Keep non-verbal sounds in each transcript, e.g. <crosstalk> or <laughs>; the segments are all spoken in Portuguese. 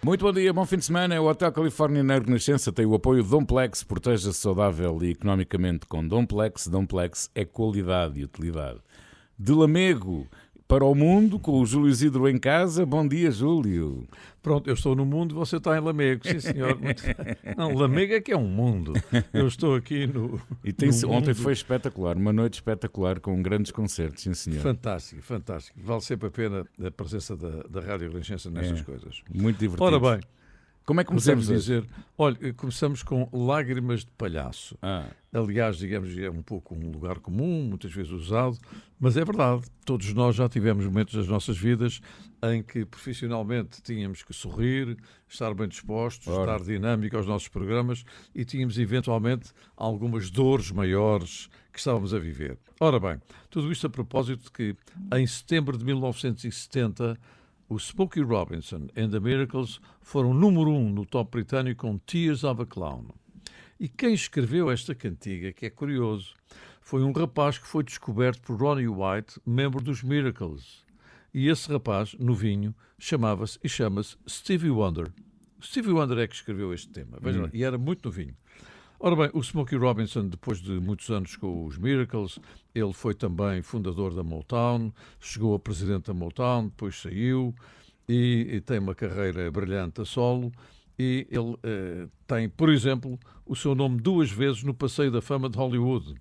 Muito bom dia, bom fim de semana. O Hotel Califórnia na Renascença tem o apoio Domplex. Proteja-se saudável e economicamente com Domplex. Domplex é qualidade e utilidade. De Lamego para o mundo com o Júlio Isidro em casa. Bom dia, Júlio. Pronto, eu estou no mundo, você está em Lamego, sim senhor. <laughs> Não, Lamego é que é um mundo. Eu estou aqui no. E tem no ontem mundo. foi espetacular, uma noite espetacular com grandes concertos, sim senhor. Fantástico, fantástico. Vale sempre a pena a presença da, da Rádio Renascença nestas É, coisas. Muito divertido. Ora bem, como é que começamos hoje? dizer. Olha, começamos com Lágrimas de Palhaço. Ah, Aliás, digamos, é um pouco um lugar comum, muitas vezes usado, mas é verdade. Todos nós já tivemos momentos das nossas vidas em que profissionalmente tínhamos que sorrir, estar bem dispostos, Ora. estar dinâmico aos nossos programas e tínhamos eventualmente algumas dores maiores que estávamos a viver. Ora bem, tudo isto a propósito de que em setembro de 1970 o Smokey Robinson and the Miracles foram número um no top britânico com Tears of a Clown. E quem escreveu esta cantiga, que é curioso, foi um rapaz que foi descoberto por Ronnie White, membro dos Miracles. E esse rapaz, novinho, chamava-se e chama-se Stevie Wonder. Stevie Wonder é que escreveu este tema, veja lá, e era muito novinho. Ora bem, o Smokey Robinson, depois de muitos anos com os Miracles, ele foi também fundador da Motown, chegou a presidente da Motown, depois saiu e, e tem uma carreira brilhante a solo. E ele eh, tem, por exemplo, o seu nome duas vezes no Passeio da Fama de Hollywood.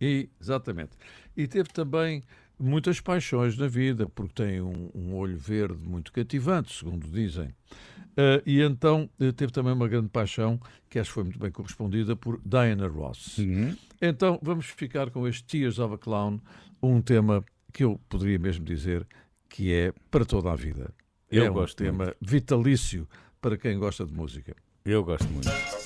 E, exatamente. E teve também muitas paixões na vida, porque tem um, um olho verde muito cativante, segundo dizem. Eh, e então eh, teve também uma grande paixão, que acho que foi muito bem correspondida por Diana Ross. uhum. Então vamos ficar com este Tears of a Clown, um tema que eu poderia mesmo dizer que é para toda a vida. Eu é um gosto tema vitalício para quem gosta de música. eu gosto muito.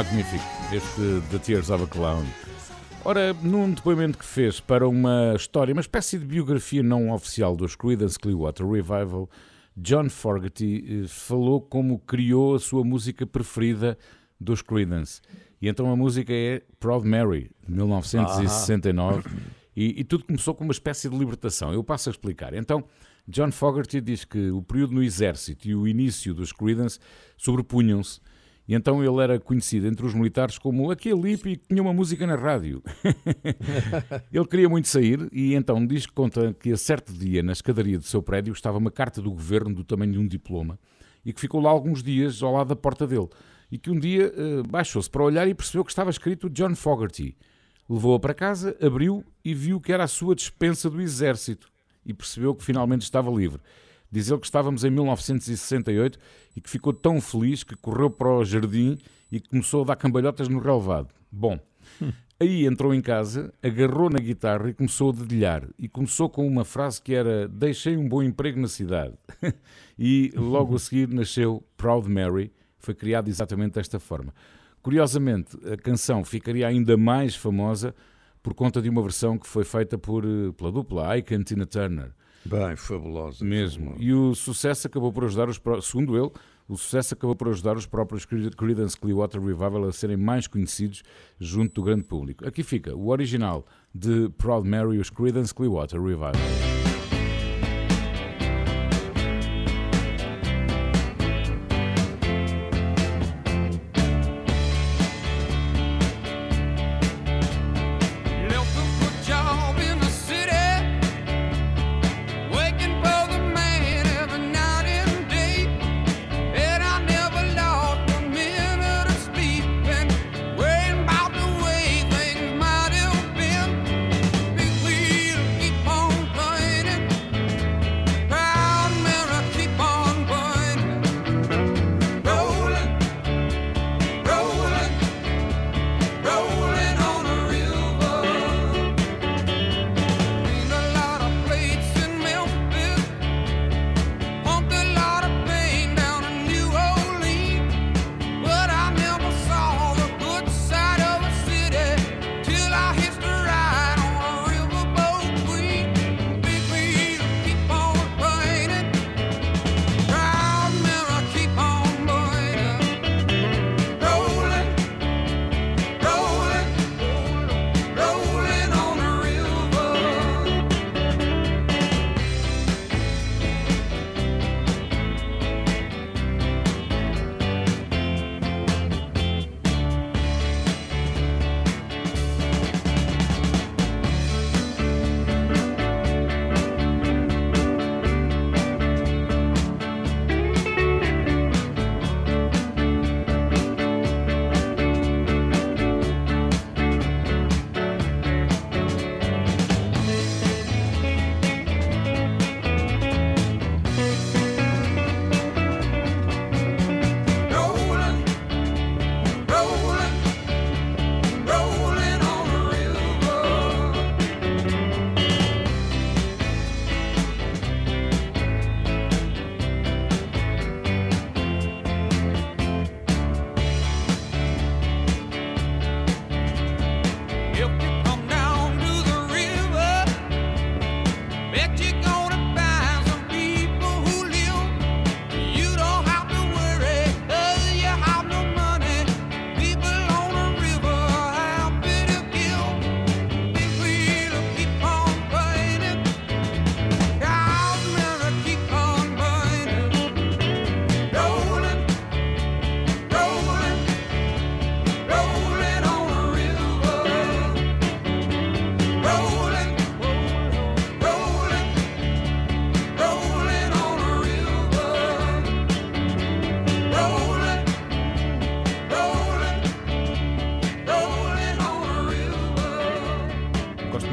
Magnífico, este The Tears of a Clown. Ora, num depoimento que fez para uma história, uma espécie de biografia não oficial dos Creedence Clearwater Revival, John Fogerty eh, falou como criou a sua música preferida dos Creedence. E então a música é Proud Mary, de 1969, e, e tudo começou com uma espécie de libertação. Eu passo a explicar. Então, John Fogerty diz que o período no exército e o início dos Creedence sobrepunham-se e então ele era conhecido entre os militares como aquele hippie que tinha uma música na rádio. <laughs> ele queria muito sair e então diz que conta que a certo dia, na escadaria do seu prédio, estava uma carta do governo do tamanho de um diploma e que ficou lá alguns dias ao lado da porta dele. E que um dia uh, baixou-se para olhar e percebeu que estava escrito John Fogerty. Levou-a para casa, abriu e viu que era a sua dispensa do exército e percebeu que finalmente estava livre. Diz ele que estávamos em 1968 e que ficou tão feliz que correu para o jardim e começou a dar cambalhotas no relevado. Bom, <laughs> aí entrou em casa, agarrou na guitarra e começou a dedilhar. E começou com uma frase que era: Deixei um bom emprego na cidade. <laughs> e logo a seguir nasceu Proud Mary, foi criado exatamente desta forma. Curiosamente, a canção ficaria ainda mais famosa por conta de uma versão que foi feita por, eh, pela dupla Ike e Tina Turner. Bem, fabulosa. Mesmo. fabulosa. E o sucesso acabou por ajudar os, segundo ele, o sucesso acabou por ajudar os próprios Creed- Creedence Clearwater Revival a serem mais conhecidos junto do grande público. Aqui fica o original de Proud Mary, os Creedence Clearwater Revival.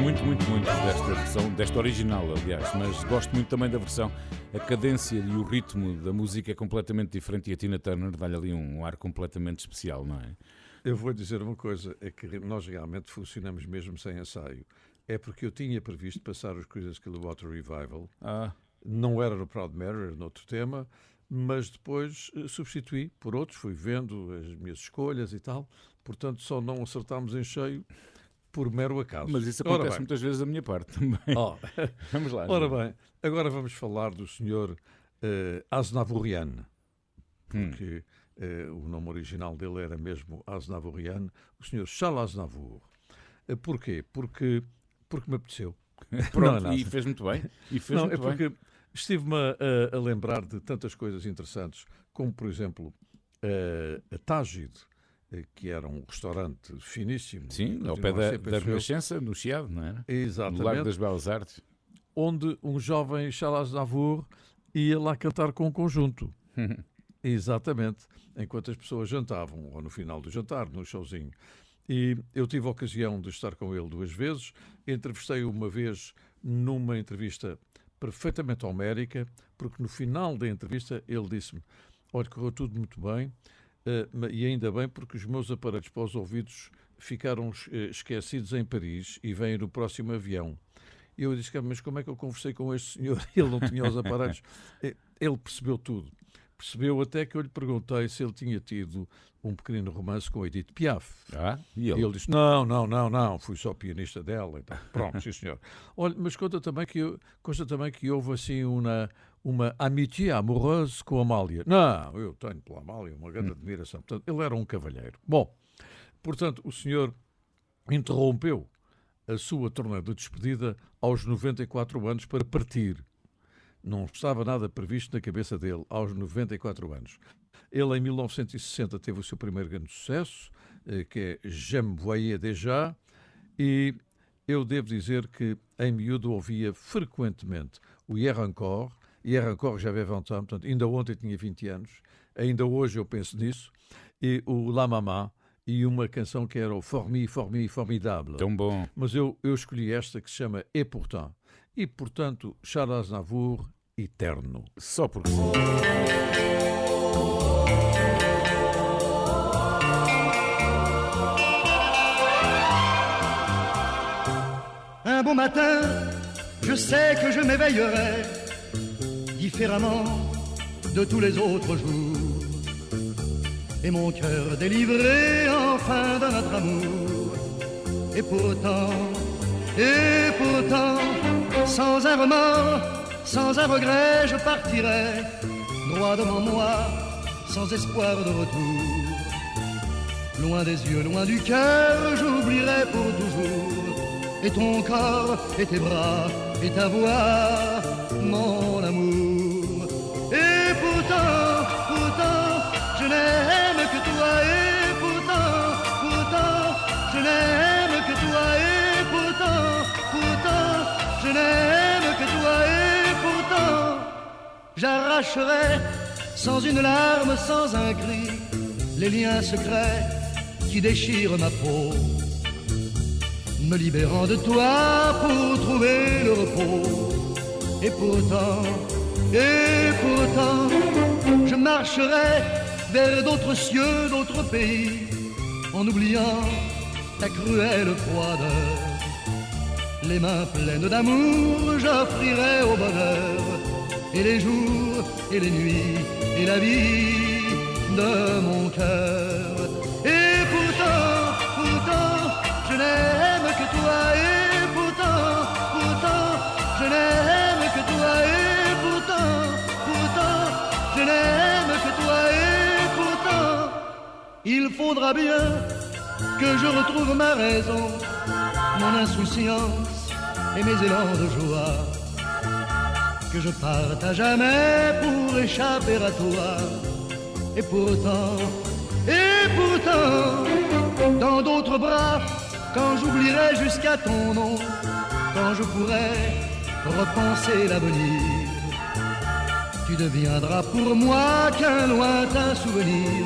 Muito, muito, muito desta versão, desta original, aliás, mas gosto muito também da versão. A cadência e o ritmo da música é completamente diferente e a Tina Turner dá-lhe ali um ar completamente especial, não é? Eu vou dizer uma coisa, é que nós realmente funcionamos mesmo sem ensaio. É porque eu tinha previsto passar os Creedence Clearwater Revival, Ah, não era no Proud Mary, era noutro tema, mas depois eh, substituí por outros, fui vendo as minhas escolhas e tal, portanto só não acertámos em cheio por mero acaso. Mas isso acontece muitas vezes da minha parte também. Oh, <laughs> Vamos lá. Ora bem, agora vamos falar do senhor uh, Aznavourian, Hum. porque eh, o nome original dele era mesmo Aznavourian, o senhor Charles Aznavour. Eh, porquê? Porque, porque me apeteceu. <laughs> Não é Pronto, nada. e fez muito bem. E fez Não, é muito bem. porque estive-me a, a lembrar de tantas coisas interessantes, como, por exemplo, eh, a Tágide, que era um restaurante finíssimo. Sim, ao pé da, da. Renascença, no Chiado, não era? No Lago Exatamente. das Belas Artes. onde um jovem Charles Aznavour ia lá cantar com um conjunto. <laughs> Exatamente. Enquanto as pessoas jantavam, ou no final do jantar, num showzinho. E eu tive a ocasião de estar com ele duas vezes. Entrevistei-o uma vez numa entrevista perfeitamente homérica, porque no final da entrevista ele disse-me: Olha, correu tudo muito bem, eh, e ainda bem porque os meus aparelhos para os ouvidos ficaram eh, esquecidos em Paris e vêm no próximo avião. E eu disse, "Cara, mas como é que eu conversei com este senhor? <laughs> Ele não tinha os aparelhos. Eh, Ele percebeu tudo. Percebeu até que eu lhe perguntei se ele tinha tido um pequenino romance com Edith Piaf. Ah, e ele? ele disse: Não, não, não, não, fui só pianista dela. Então, pronto, sim, senhor. <laughs> Olha, mas conta também que, consta também que houve assim uma, uma amitié amorosa com a Amália. Não, eu tenho pela Amália uma grande admiração. Portanto, ele era um cavalheiro. Bom, portanto, o senhor interrompeu a sua turnê de despedida aos 94 anos para partir. Não estava nada previsto na cabeça dele aos 94 anos. Ele, em 1960, teve o seu primeiro grande sucesso, eh, que é Je me voyais déjà, e eu devo dizer que em miúdo ouvia frequentemente o Hier encore, Hier encore j'avais 20 ans, portanto, ainda ontem tinha 20 anos, ainda hoje eu penso nisso, e o La Maman, e uma canção que era o Formi, Formi, Formidable. Tão bom. Mas eu, eu escolhi esta que se chama Et Pourtant. E, portanto, Charles Aznavour, Eterno. Só porque sim. Un bon matin, je sais que je m'éveillerai différemment de tous les autres jours. Et mon cœur délivré enfin de notre amour. Et pourtant, et pourtant, sans un remords, sans un regret, je partirai droit devant moi, sans espoir de retour. Loin des yeux, loin du cœur, j'oublierai pour toujours. Et ton corps, et tes bras, et ta voix, mon amour. J'arracherai sans une larme, sans un cri, les liens secrets qui déchirent ma peau, me libérant de toi pour trouver le repos. Et pourtant, et pourtant, je marcherai vers d'autres cieux, d'autres pays, en oubliant ta cruelle froideur. Les mains pleines d'amour, j'offrirai au bonheur, et les jours, et les nuits, et la vie de mon cœur. Et pourtant, pourtant, je n'aime que toi, et pourtant, pourtant, je n'aime que toi, et pourtant, pourtant, je n'aime que toi, et pourtant, il faudra bien que je retrouve ma raison, mon insouciance et mes élans de joie. Que je parte à jamais pour échapper à toi. Et pourtant, et pourtant, dans d'autres bras, quand j'oublierai jusqu'à ton nom, quand je pourrai repenser l'avenir, tu deviendras pour moi qu'un lointain souvenir,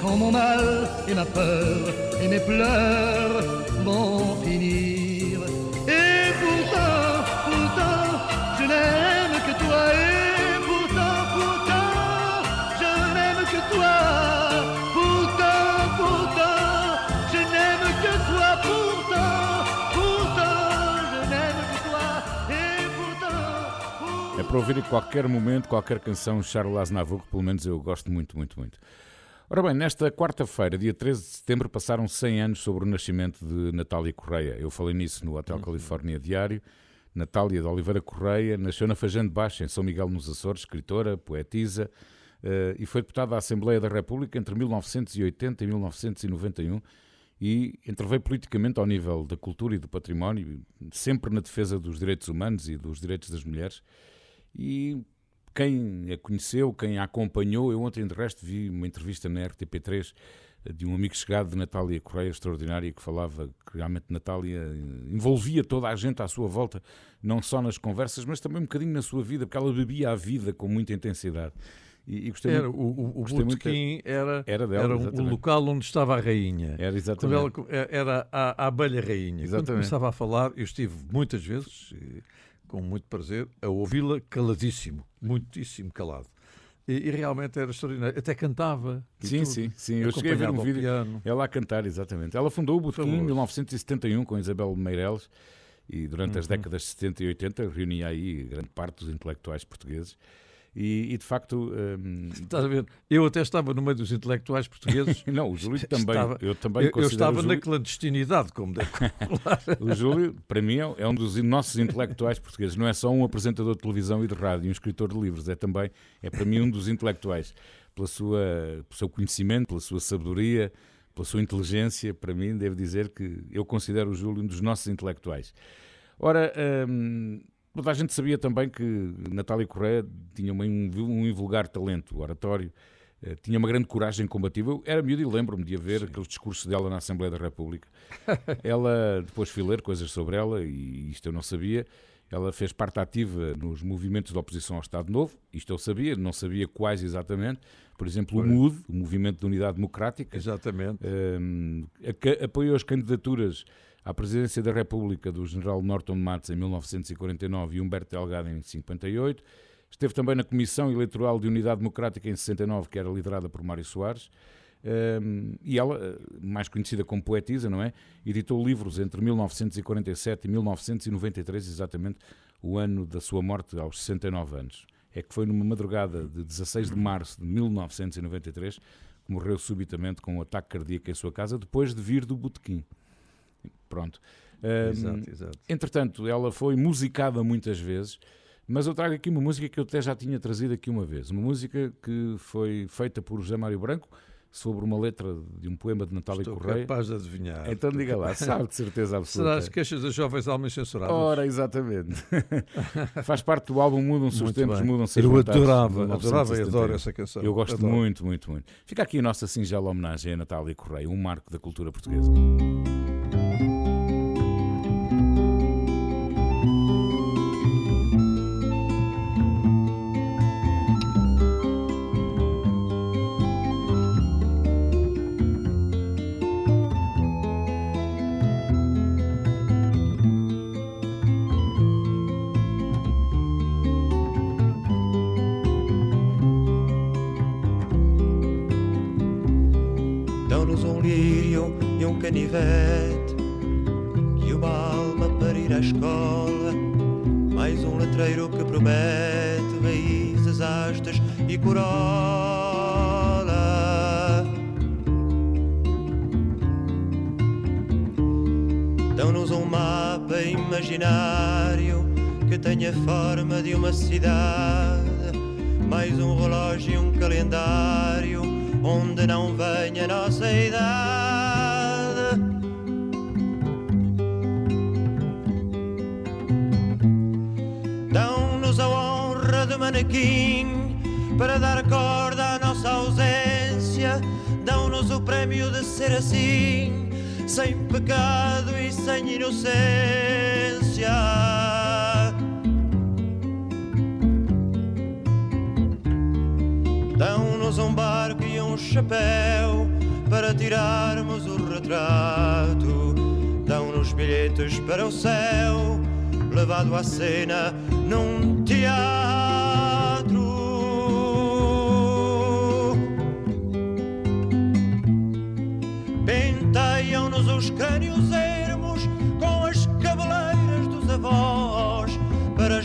quand mon mal et ma peur et mes pleurs vont finir. Para ouvir em qualquer momento, qualquer canção, Charles Aznavour, que pelo menos eu gosto muito, muito, muito. Ora bem, nesta quarta-feira, dia 13 de setembro, passaram 100 anos sobre o nascimento de Natália Correia. Eu falei nisso no Hotel Califórnia Diário. Natália de Oliveira Correia nasceu na Fajã de Baixo, em São Miguel nos Açores, escritora, poetisa, eh, e foi deputada à Assembleia da República entre 1980 e 1991 e interveio politicamente ao nível da cultura e do património, sempre na defesa dos direitos humanos e dos direitos das mulheres. E quem a conheceu, quem a acompanhou, eu ontem de resto vi uma entrevista na RTP3 de um amigo chegado de Natália Correia, extraordinária, que falava que realmente Natália eh, envolvia toda a gente à sua volta, não só nas conversas, mas também um bocadinho na sua vida, porque ela bebia a vida com muita intensidade. E, e gostei Era, muito- o o, gostei muito botequim era, Era dela, era o local onde estava a rainha. Era Quando exatamente. ela é, era a, a abelha rainha. Quando Exatamente. começava a falar, eu estive muitas vezes, eh, com muito prazer, a ouvi-la caladíssimo, muitíssimo calado. E, e realmente era extraordinário. Até cantava. Sim, tudo. sim, sim. Eu cheguei a ver um vídeo. piano. Ela a cantar, exatamente. Ela fundou o Botequim em Fabuloso. 1971 com Isabel Meireles e durante Uhum. as décadas de 70 e 80 reunia aí grande parte dos intelectuais portugueses. E, e, de facto, hum, Estás a ver? Eu até estava no meio dos intelectuais portugueses. <laughs> não, o Júlio também. Estava- eu também eu, eu estava o na Júlio, clandestinidade, como deve <laughs> o Júlio, para mim, é um dos nossos intelectuais portugueses. Não é só um apresentador de televisão e de rádio, um escritor de livros, é também, é para mim um dos intelectuais. Pela sua, pelo seu conhecimento, pela sua sabedoria, pela sua inteligência, para mim, devo dizer que eu considero o Júlio um dos nossos intelectuais. Ora, hum, toda a gente sabia também que Natália Correia tinha uma- um, um invulgar talento oratório, eh, tinha uma grande coragem combativa. Eu era miúdo e lembro-me de haver aqueles discursos dela na Assembleia da República. <laughs> ela, depois fui ler coisas sobre ela, e isto eu não sabia. Ela fez parte ativa nos movimentos de oposição ao Estado Novo, isto eu sabia, não sabia quais exatamente. Por exemplo, o MUD, o Movimento de Unidade Democrática, Exatamente. um, a- apoiou as candidaturas à presidência da República do general Norton Matos em 1949 e Humberto Delgado em 58. Esteve também na Comissão Eleitoral de Unidade Democrática em 69, que era liderada por Mário Soares. Um, e ela, eh, mais conhecida como poetisa, não é? Editou livros entre 1947 e 1993, exatamente o ano da sua morte, aos 69 anos. É que foi numa madrugada de 16 de março de 1993 que morreu subitamente com um ataque cardíaco em sua casa, depois de vir do botequim. Pronto. Um, Exato, exato. Entretanto, ela foi musicada muitas vezes, mas eu trago aqui uma música que eu até já tinha trazido aqui uma vez. Uma música que foi feita por José Mário Branco sobre uma letra de um poema de Natália Estou Correia. capaz de adivinhar. Então diga lá, sabe de certeza <laughs> Será absoluta. as queixas das jovens almas censuradas? Ora, exatamente. <laughs> Faz parte do álbum Mudam-se os tempos, mudam-se as Eu adorava, adorava e 1971. adoro essa canção. Eu gosto Adoro. muito, muito, muito. Fica aqui a nossa singela homenagem a Natália Correia, um marco da cultura portuguesa. Para dar corda à nossa ausência Dão-nos o prémio de ser assim Sem pecado e sem inocência Dão-nos um barco e um chapéu para tirarmos o retrato. Dão-nos bilhetes para o céu, levado à cena num teatro.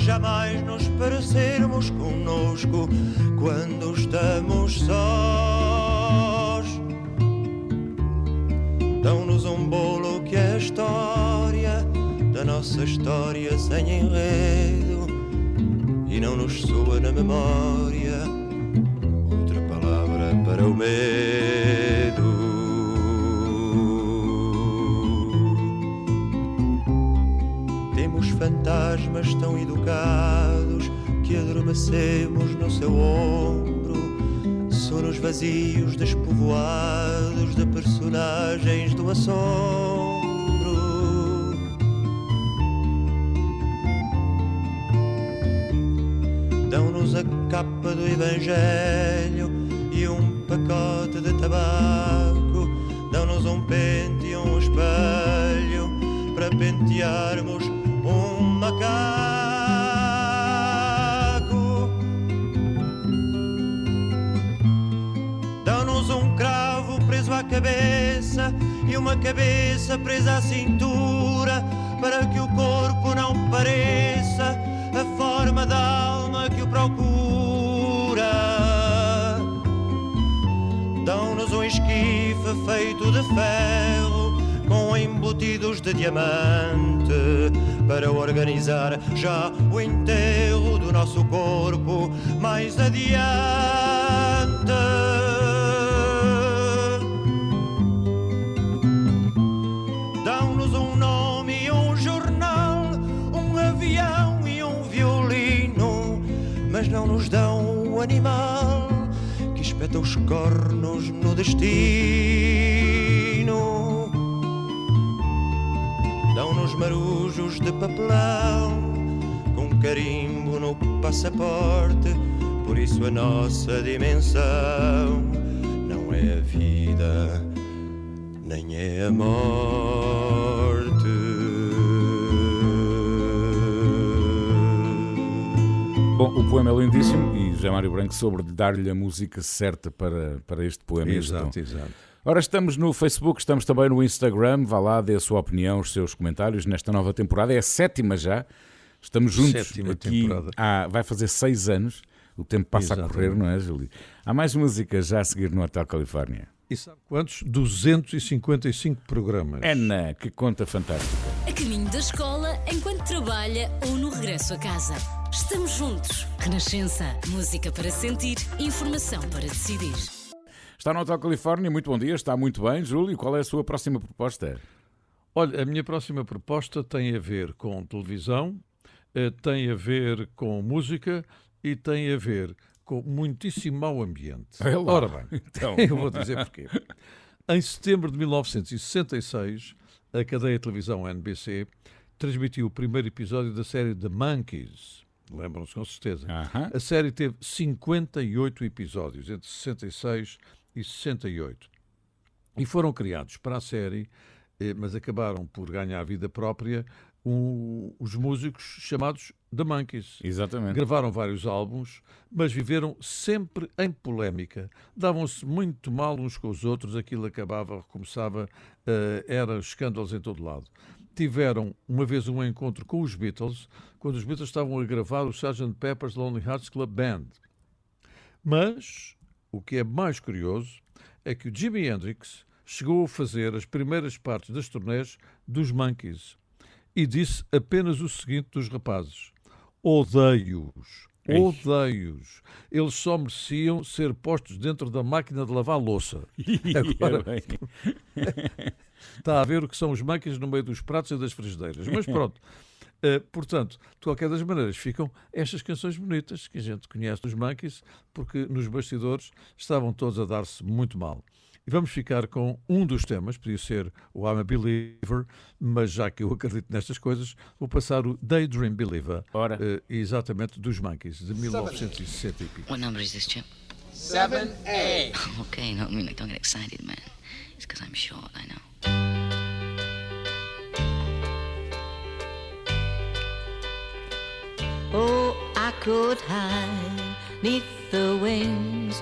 jamais nos parecermos conosco quando estamos sós. Dão-nos um bolo que é a história da nossa história sem enredo e não nos soa na memória outra palavra para o medo. Fantasmas tão educados que adormecemos no seu ombro. Sonos vazios, despovoados de personagens do assombro. Dão-nos a capa do Evangelho e um pacote de tabaco. Dão-nos um pente e um espelho para pentearmos Dão-nos um cravo preso à cabeça e uma cabeça presa à cintura para que o corpo não pareça a forma da alma que o procura. Dão-nos um esquife feito de ferro com embutidos de diamante para organizar já o enterro do nosso corpo mais adiante. Dão-nos um nome e um jornal, um avião e um violino, mas não nos dão o animal que espeta os cornos no destino. Marujos de papelão, com carimbo no passaporte, por isso a nossa dimensão não é a vida nem é a morte. Bom, o poema é lindíssimo José Mário Branco soube dar-lhe a música certa para, para este poema. Exato, exato. Ora, estamos no Facebook, estamos também no Instagram. Vá lá, dê a sua opinião, os seus comentários nesta nova temporada. É a sétima já. Estamos juntos Sétima aqui. temporada. Há, vai fazer seis anos. O tempo passa a correr, Exatamente. não é, Júlio? Há mais músicas já a seguir no Hotel Califórnia. E sabe quantos? 255 programas. Ana, que conta fantástica. Caminho da escola, enquanto trabalha ou no regresso a casa. Estamos juntos. Renascença. Música para sentir, informação para decidir. Está no Hotel Califórnia, muito bom dia, está muito bem. Júlio, qual é a sua próxima proposta? Olha, a minha próxima proposta tem a ver com televisão, eh, tem a ver com música e tem a ver com muitíssimo mau ambiente. É lá. Ora bem, Então. <laughs> eu vou dizer porquê. Em setembro de 1966, a cadeia de televisão NBC transmitiu o primeiro episódio da série The Monkeys. Lembram-se com certeza. Aham. A série teve 58 episódios, entre 66 e 68. E foram criados para a série, eh, mas acabaram por ganhar vida própria, um- os músicos chamados The Monkeys. Exatamente. Gravaram vários álbuns, mas viveram sempre em polémica. Davam-se muito mal uns com os outros, aquilo acabava, recomeçava, eh, era escândalos em todo lado. Tiveram uma vez um encontro com os Beatles, quando os Beatles estavam a gravar o Sgt. Pepper's Lonely Hearts Club Band. Mas o que é mais curioso é que o Jimi Hendrix chegou a fazer as primeiras partes das turnés dos Monkeys e disse apenas o seguinte dos rapazes: Odeio-os, Ei. Odeio-os. Eles só mereciam ser postos dentro da máquina de lavar louça. <laughs> Agora- É bem. <laughs> Está a ver o que são os Monkeys no meio dos pratos e das frigideiras. Mas pronto. Eh, portanto, de qualquer das maneiras, ficam estas canções bonitas que a gente conhece dos Monkeys, porque nos bastidores estavam todos a dar-se muito mal. E vamos ficar com um dos temas, podia ser o I'm a Believer, mas já que eu acredito nestas coisas, vou passar o Daydream Believer, Ora. eh, exatamente dos Monkeys, de 1960 e pico. What number is this, Chip? 7A. Okay, no, I mean, like, don't get excited, man. It's because I'm short, I know. Oh, I could hide neath the wings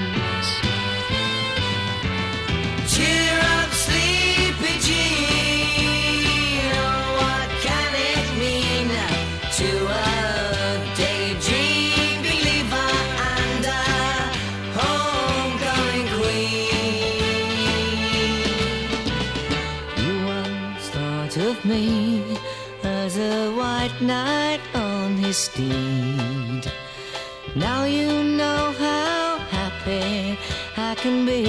Of me as a white knight on his steed. Now you know how happy I can be.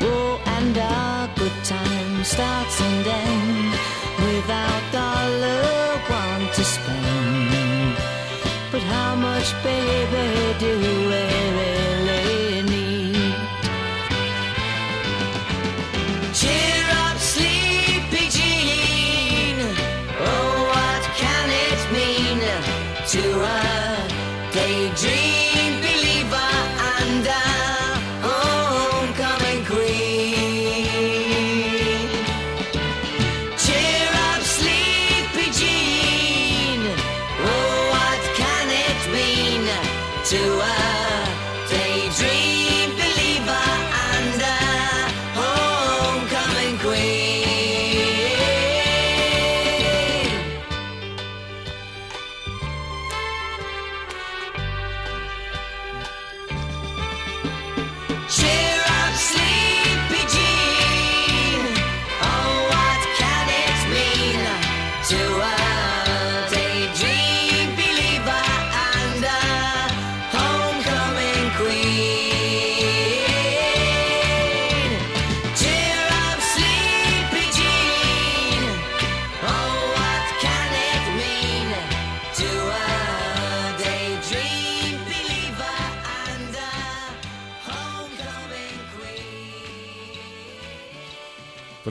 Oh, and our good time starts and ends without dollar one to spend. But how much, baby, do we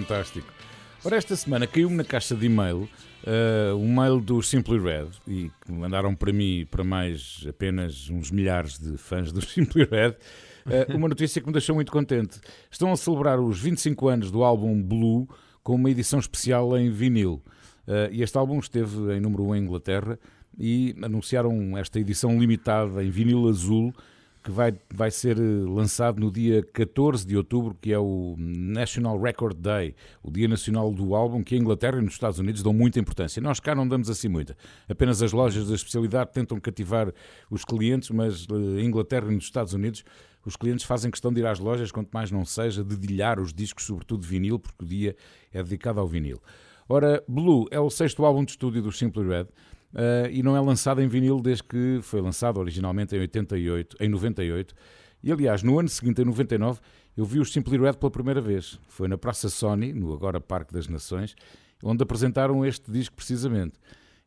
Fantástico. Ora, esta semana caiu-me na caixa de e-mail uh, um mail do Simply Red e que mandaram para mim para mais apenas uns milhares de fãs do <laughs> Simply Red uh, uma notícia que me deixou muito contente. Estão a celebrar os 25 anos do álbum Blue com uma edição especial em vinil. Uh, e este álbum esteve em número 1 em Inglaterra e anunciaram esta edição limitada em vinil azul que vai, vai ser eh, lançado no dia 14 de outubro, que é o National Record Day, o Dia Nacional do Álbum, que a Inglaterra e nos Estados Unidos dão muita importância. Nós cá não damos assim muita. Apenas as lojas da especialidade tentam cativar os clientes, mas eh, em Inglaterra e nos Estados Unidos os clientes fazem questão de ir às lojas, quanto mais não seja, dedilhar os discos, sobretudo vinil, porque o dia é dedicado ao vinil. Ora, Blue é o sexto álbum de estúdio do Simply Red. Uh, e não é lançado em vinil desde que foi lançado originalmente em 88, em 98. E aliás, no ano seguinte, em 99, eu vi os Simply Red pela primeira vez. Foi na Praça Sony, no agora Parque das Nações, onde apresentaram este disco precisamente.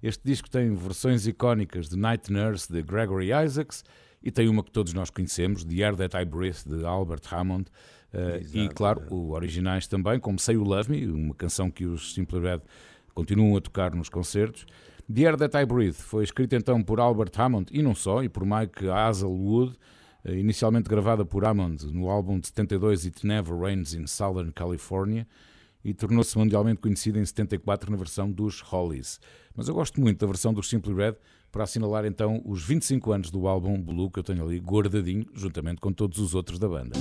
Este disco tem versões icónicas de Night Nurse de Gregory Isaacs e tem uma que todos nós conhecemos, The Air That I Breathe de Albert Hammond. Uh, e claro, o originais também, como Say You Love Me, uma canção que os Simply Red continuam a tocar nos concertos. The Air That I Breathe foi escrita então por Albert Hammond e não só, e por Mike Hazelwood, eh, inicialmente gravada por Hammond no álbum de 72 It Never Rains in Southern California e tornou-se mundialmente conhecida em 74 na versão dos Hollies. Mas eu gosto muito da versão dos Simply Red para assinalar então os 25 anos do álbum Blue que eu tenho ali guardadinho, juntamente com todos os outros da banda.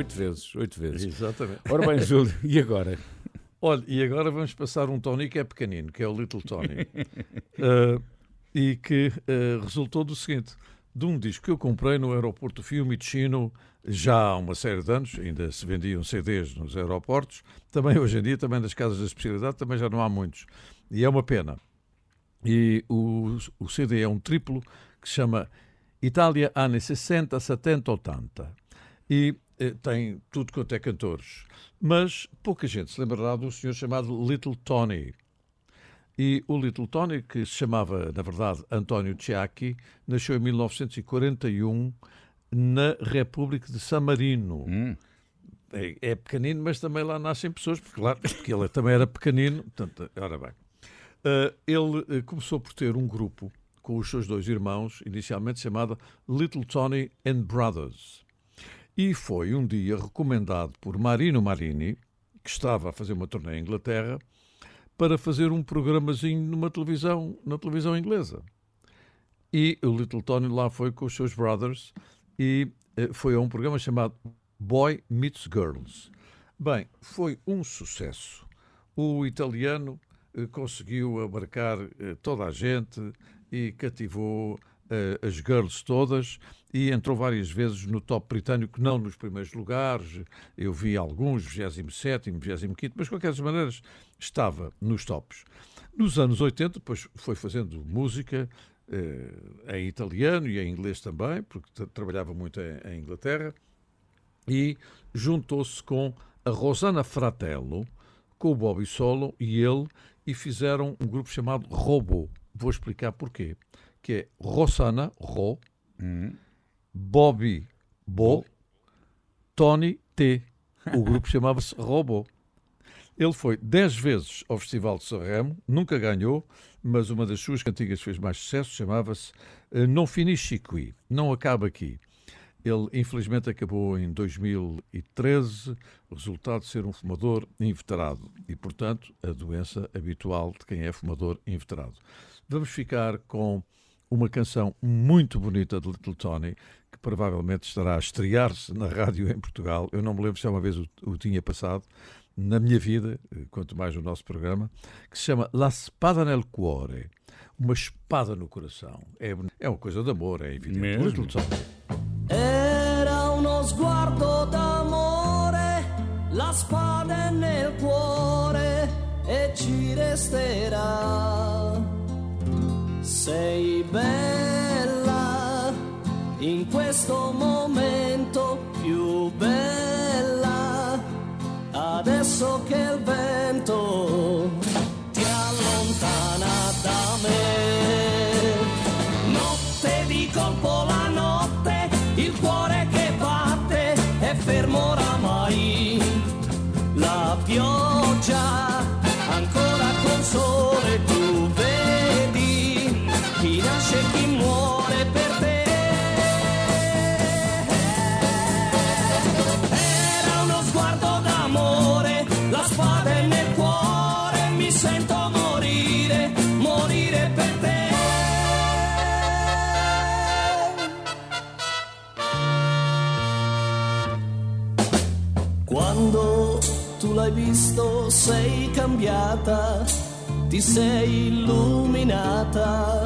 Oito vezes. Oito vezes. Exatamente. Ora bem, Júlio, e agora? Olha, e agora vamos passar um Tony que é pequenino, que é o Little Tony. Uh, <laughs> e que uh, resultou do seguinte: de um disco que eu comprei no aeroporto Fiumicino já há uma série de anos, ainda se vendiam CDs nos aeroportos, também hoje em dia, também nas casas da especialidade, também já não há muitos. E é uma pena. E o, o CD é um triplo que se chama Itália Anni 60, 70, 80. E tem tudo quanto é cantores. Mas pouca gente se lembrará de um senhor chamado Little Tony. E o Little Tony, que se chamava, na verdade, António Ciacchi, nasceu em 1941 na República de San Marino. É, é pequenino, mas também lá nascem pessoas, porque, claro, porque ele também era pequenino. Portanto, ora bem. Ah, ele eh, começou por ter um grupo com os seus dois irmãos, inicialmente chamado Little Tony and Brothers. E foi um dia recomendado por Marino Marini, que estava a fazer uma turnê em Inglaterra, para fazer um programazinho numa televisão, na televisão inglesa. E o Little Tony lá foi com os seus brothers e eh, foi a um programa chamado Boy Meets Girls. Bem, foi um sucesso. O italiano eh, conseguiu abarcar eh, toda a gente e cativou as girls todas e entrou várias vezes no top britânico, não nos primeiros lugares. Eu vi alguns, 27, 25, mas de qualquer das maneiras estava nos tops. Nos anos 80, depois foi fazendo música eh, em italiano e em inglês também, porque tra- trabalhava muito em, em Inglaterra, e juntou-se com a Rosana Fratello, com o Bobby Solo e ele, e fizeram um grupo chamado Robo. Vou explicar porquê. Que é Rosana, Ro, Bobby, Bo, Tony, T. O grupo <laughs> chamava-se Robo. Ele foi 10 vezes ao Festival de Sanremo, nunca ganhou, mas uma das suas cantigas fez mais sucesso chamava-se eh, Non finisce qui, não acaba aqui. Ele, infelizmente, acabou em 2013, o resultado de ser um fumador inveterado e, portanto, a doença habitual de quem é fumador inveterado. Vamos ficar com uma canção muito bonita de Little Tony, que provavelmente estará a estrear-se na rádio em Portugal. Eu não me lembro se uma vez o, o tinha passado na minha vida, eh, quanto mais no nosso programa, que se chama La Spada nel Cuore, uma espada no coração. É, é uma coisa de amor, é evidente. Mesmo. Little Tony. Era uno sguardo d'amore, la spada nel cuore, resterà. Sei bella in questo momento più bella, adesso che il vento ti allontana da me. Notte di colpo la notte, il cuore che batte è fermo oramai. La pioggia ancora col visto sei cambiata, ti sei illuminata,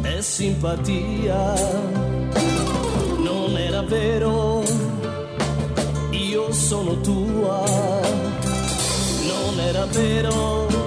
è simpatia, non era vero, io sono tua, non era vero.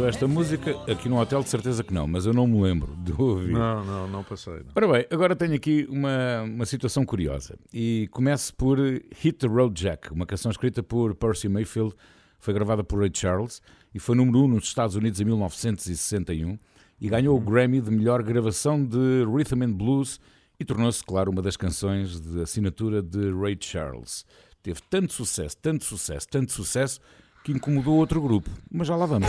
Passou esta música, aqui no hotel de certeza que não, mas eu não me lembro de ouvir. Não, não, não passei. não. Ora bem, agora tenho aqui uma, uma situação curiosa. E começo por Hit the Road Jack, uma canção escrita por Percy Mayfield, foi gravada por Ray Charles e foi número 1 um nos Estados Unidos em 1961 e ganhou o Grammy de melhor gravação de Rhythm and Blues e tornou-se, claro, uma das canções de assinatura de Ray Charles. Teve tanto sucesso, tanto sucesso, tanto sucesso que incomodou outro grupo, mas já lá vamos.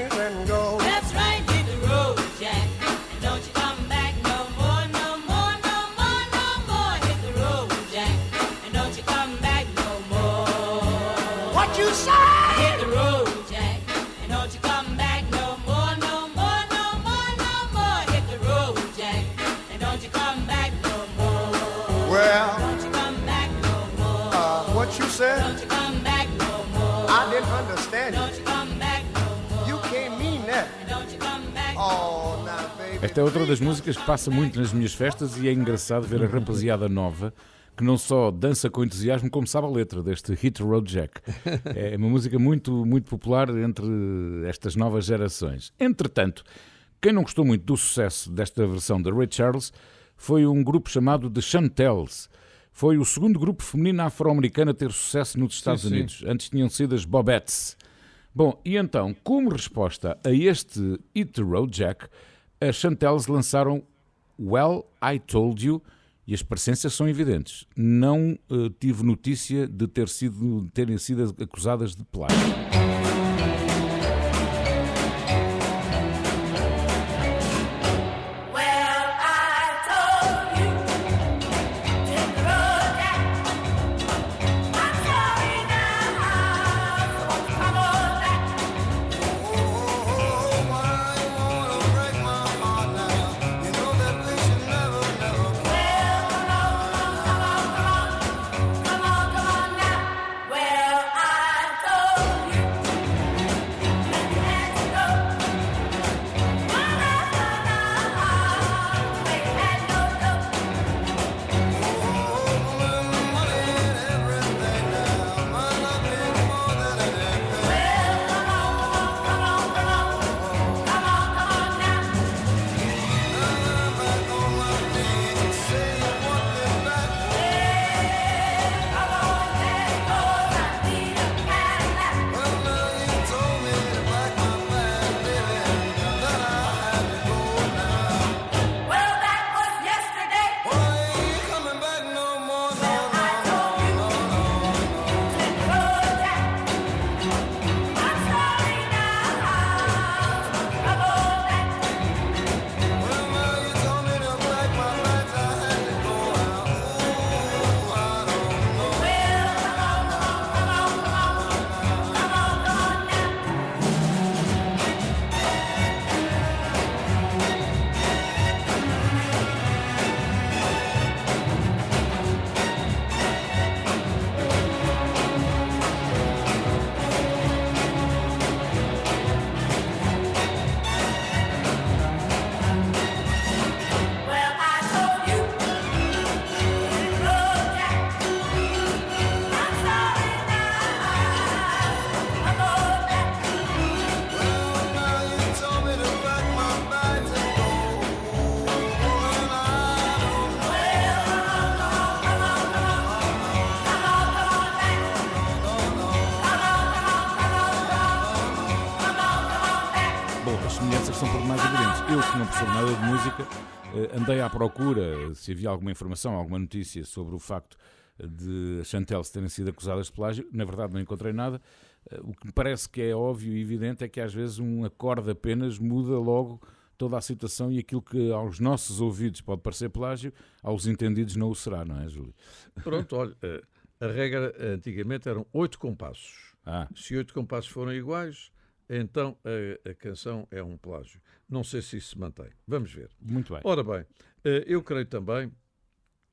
Esta é outra das músicas que passa muito nas minhas festas e é engraçado ver a rapaziada nova que não só dança com entusiasmo, como sabe a letra deste Hit Road Jack. É uma música muito, muito popular entre estas novas gerações. Entretanto, quem não gostou muito do sucesso desta versão da Ray Charles foi um grupo chamado The Chantels. Foi o segundo grupo feminino afro-americano a ter sucesso nos Estados sim. Unidos. Antes tinham sido as Bobettes. Bom, e então, como resposta a este Hit Road Jack, as Chantels lançaram Well, I Told You e as parecências são evidentes. Não eh, tive notícia de ter sido, terem sido acusadas de plágio. Andei à procura se havia alguma informação, alguma notícia sobre o facto de Chantel terem sido acusadas de plágio. Na verdade, não encontrei nada. Eh, O que me parece que é óbvio e evidente é que às vezes um acorde apenas muda logo toda a situação e aquilo que aos nossos ouvidos pode parecer plágio, aos entendidos não o será, não é, Júlio? Pronto, olha, eh, a regra eh, antigamente eram oito compassos. Ah, Se oito compassos forem iguais, então a, a canção é um plágio. Não sei se isso se mantém. Vamos ver. muito bem. Ora bem, eh, eu creio também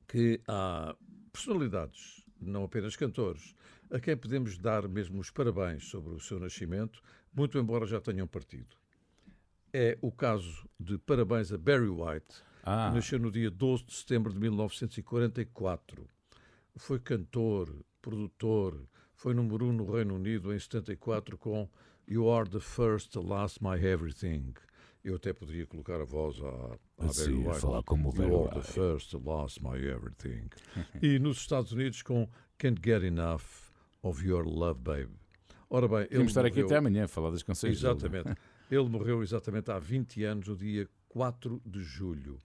que há personalidades, não apenas cantores, a quem podemos dar mesmo os parabéns sobre o seu nascimento, muito embora já tenham partido. É o caso de parabéns a Barry White, Ah. que nasceu no dia 12 de setembro de 1944. Foi cantor, produtor, foi número um no Reino Unido em 74 com You Are the First, the Last, My Everything. Eu até poderia colocar a voz à, à Sim, Barry White. falar como o Barry You are the first, the last, my everything. <laughs> e nos Estados Unidos com Can't Get Enough of Your Love, Babe. Ora bem, ele Vamos estar aqui até amanhã a falar das canções. Exatamente. <laughs> Ele morreu exatamente há 20 anos, no dia 4 de julho.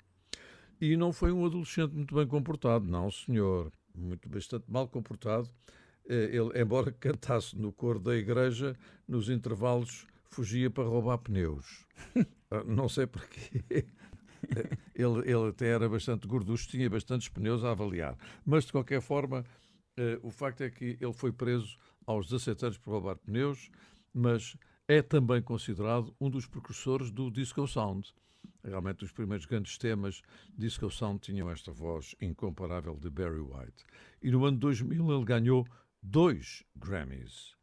E não foi um adolescente muito bem comportado, não, senhor. Muito bastante mal comportado. Eh, Ele, embora cantasse no coro da igreja, nos intervalos fugia para roubar pneus. <laughs> Ah, Não sei porquê. <laughs> Ele, ele até era bastante gorducho, tinha bastantes pneus a avaliar. Mas, de qualquer forma, eh, o facto é que ele foi preso aos 17 anos por roubar pneus, mas é também considerado um dos precursores do Disco Sound. Realmente, os primeiros grandes temas Disco Sound tinham esta voz incomparável de Barry White. E no ano 2000 ele ganhou dois Grammys.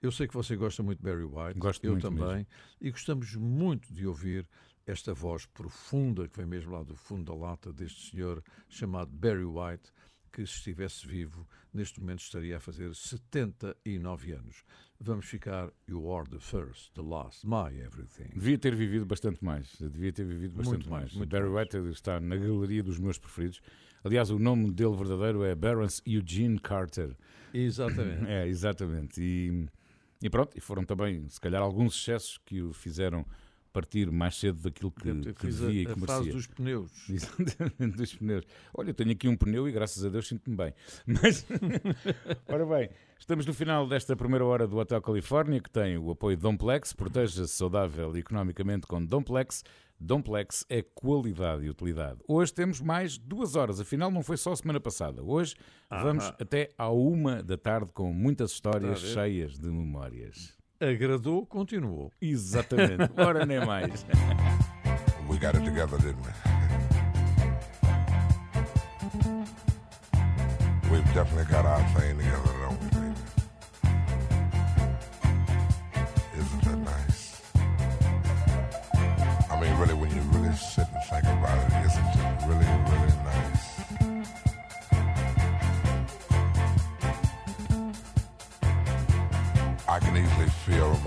Eu sei que você gosta muito de Barry White, Gosto eu também, mesmo. e gostamos muito de ouvir esta voz profunda que vem mesmo lá do fundo da lata deste senhor chamado Barry White, que se estivesse vivo, neste momento estaria a fazer 79 anos. Vamos ficar You Are the First, the Last, My Everything. Devia ter vivido bastante mais. Devia ter vivido bastante Muito mais, mais. muito Barry. White está na galeria dos meus preferidos. Aliás, o nome dele verdadeiro é Barons Eugene Carter. Exatamente. <laughs> É, exatamente. E, e pronto, e foram também, se calhar, alguns excessos que o fizeram partir mais cedo daquilo que, ter que devia e a que fase merecia. dos pneus. <laughs> Exatamente, dos pneus. Olha, eu tenho aqui um pneu e graças a Deus sinto-me bem. <laughs> Mas, <laughs> ora bem, estamos no final desta primeira hora do Hotel Califórnia, que tem o apoio de Domplex, proteja-se saudável e economicamente com Domplex. Domplex é qualidade e utilidade. Hoje temos mais duas horas, afinal não foi só a semana passada. Hoje vamos Ahá. até à uma da tarde com muitas histórias cheias de memórias. Agradou, continuou. Exatamente, <laughs> ora nem mais. We got it together, didn't we? We've definitely got our thing together,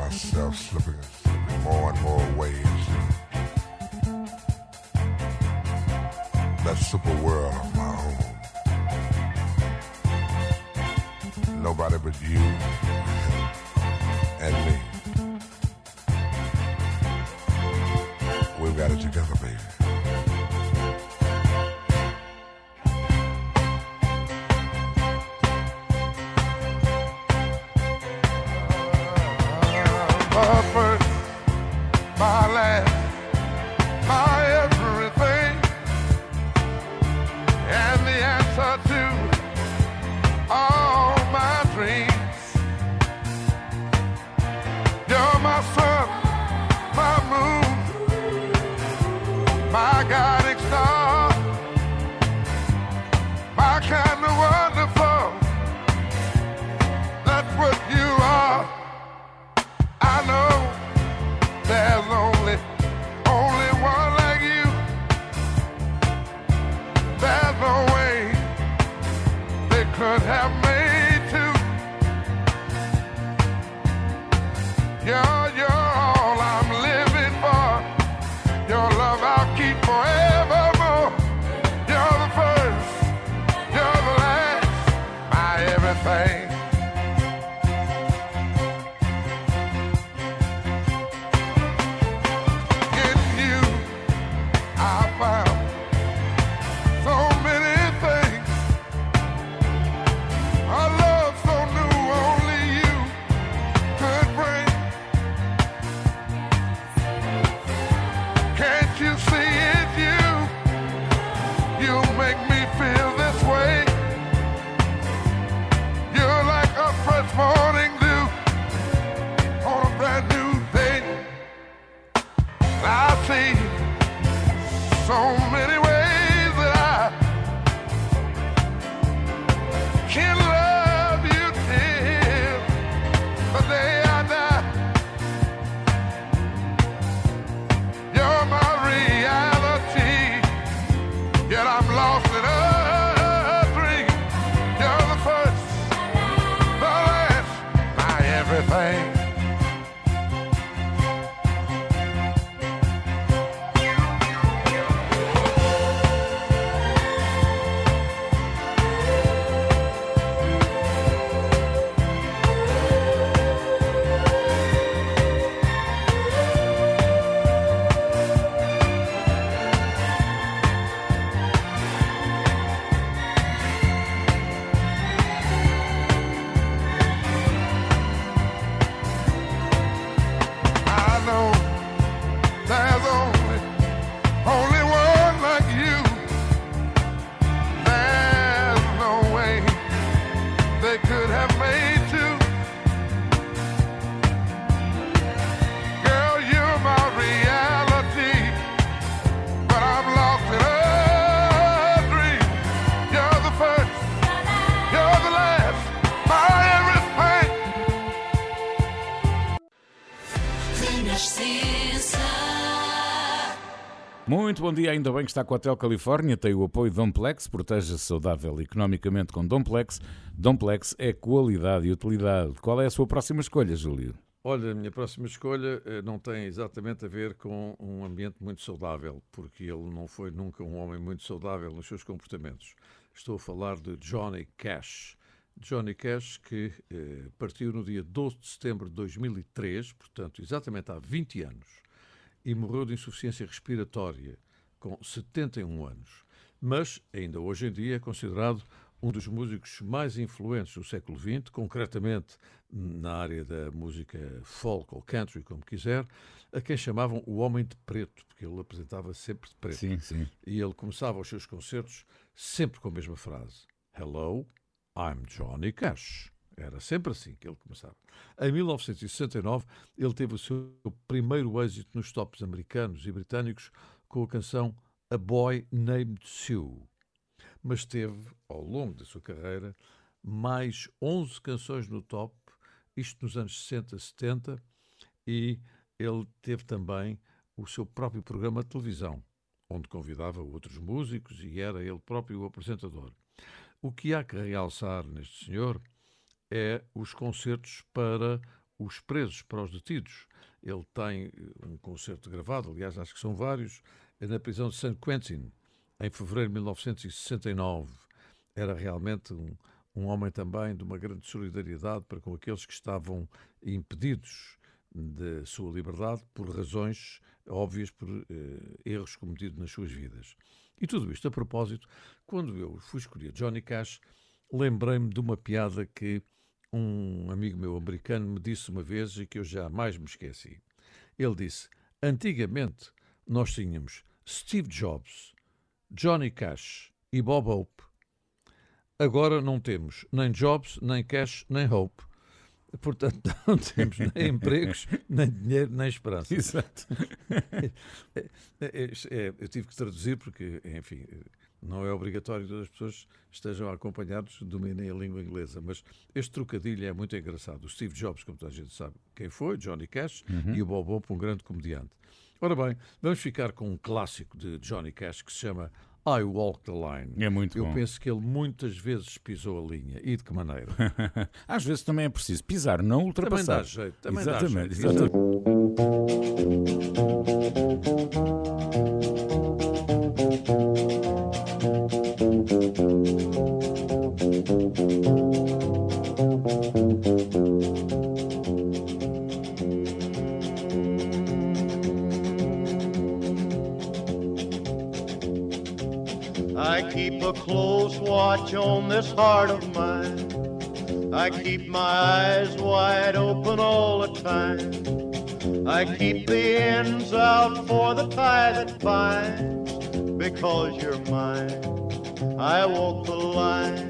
myself slipping, slipping more and more waves. That super world of my own. Nobody but you and me. We've got it together, baby. Muito bom dia, ainda bem que está com o Hotel Califórnia, tem o apoio Domplex, proteja-se saudável economicamente com Domplex. Domplex é qualidade e utilidade. Qual é a sua próxima escolha, Júlio? Olha, a minha próxima escolha eh, não tem exatamente a ver com um ambiente muito saudável, porque ele não foi nunca um homem muito saudável nos seus comportamentos. Estou a falar de Johnny Cash. Johnny Cash, que eh, partiu no dia 12 de setembro de 2003, portanto, exatamente há 20 anos, e morreu de insuficiência respiratória com 71 anos. Mas, ainda hoje em dia, é considerado um dos músicos mais influentes do século XX, concretamente na área da música folk ou country, como quiser, a quem chamavam o Homem de Preto, porque ele apresentava sempre de preto. Sim, sim. E ele começava os seus concertos sempre com a mesma frase: Hello, I'm Johnny Cash. Era sempre assim que ele começava. Em 1969, ele teve o seu primeiro êxito nos tops americanos e britânicos com a canção A Boy Named Sue. Mas teve, ao longo da sua carreira, mais 11 canções no top, isto nos anos 60, 70, e ele teve também o seu próprio programa de televisão, onde convidava outros músicos e era ele próprio o apresentador. O que há que realçar neste senhor é os concertos para os presos, para os detidos. Ele tem eh, um concerto gravado, aliás, acho que são vários, na prisão de St. Quentin, em fevereiro de 1969. Era realmente um, um homem também de uma grande solidariedade para com aqueles que estavam impedidos de sua liberdade por razões óbvias, por eh, erros cometidos nas suas vidas. E tudo isto a propósito, quando eu fui escolher Johnny Cash, lembrei-me de uma piada que um amigo meu americano me disse uma vez e que eu jamais me esqueci. Ele disse: Antigamente nós tínhamos Steve Jobs, Johnny Cash e Bob Hope. Agora não temos nem Jobs, nem Cash, nem Hope. Portanto, <laughs> não temos nem empregos, nem dinheiro, nem esperança. Exato. <laughs> É, é, é, eu tive que traduzir porque, enfim, não é obrigatório que as pessoas estejam acompanhados, dominem a língua inglesa, mas este trocadilho é muito engraçado. O Steve Jobs, como toda a gente sabe quem foi, Johnny Cash, Uhum. e o Bob Hope, um grande comediante. Ora bem, vamos ficar com um clássico de Johnny Cash que se chama I Walk the Line. É muito Eu bom. penso que ele muitas vezes pisou a linha. E de que maneira? <laughs> Às vezes também é preciso pisar, não ultrapassar. dá jeito, também dá exatamente, jeito. exatamente. I close watch on this heart of mine. I keep my eyes wide open all the time. I keep the ends out for the tie that binds. Because you're mine, I walk the line.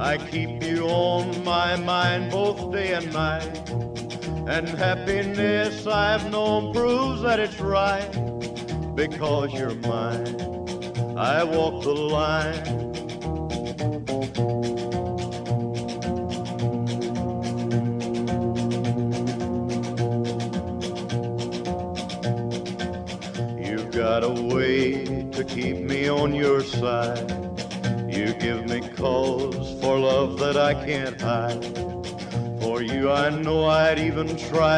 I keep you on my mind both day and night. And happiness I've known proves that it's right because you're mine. I walk the line.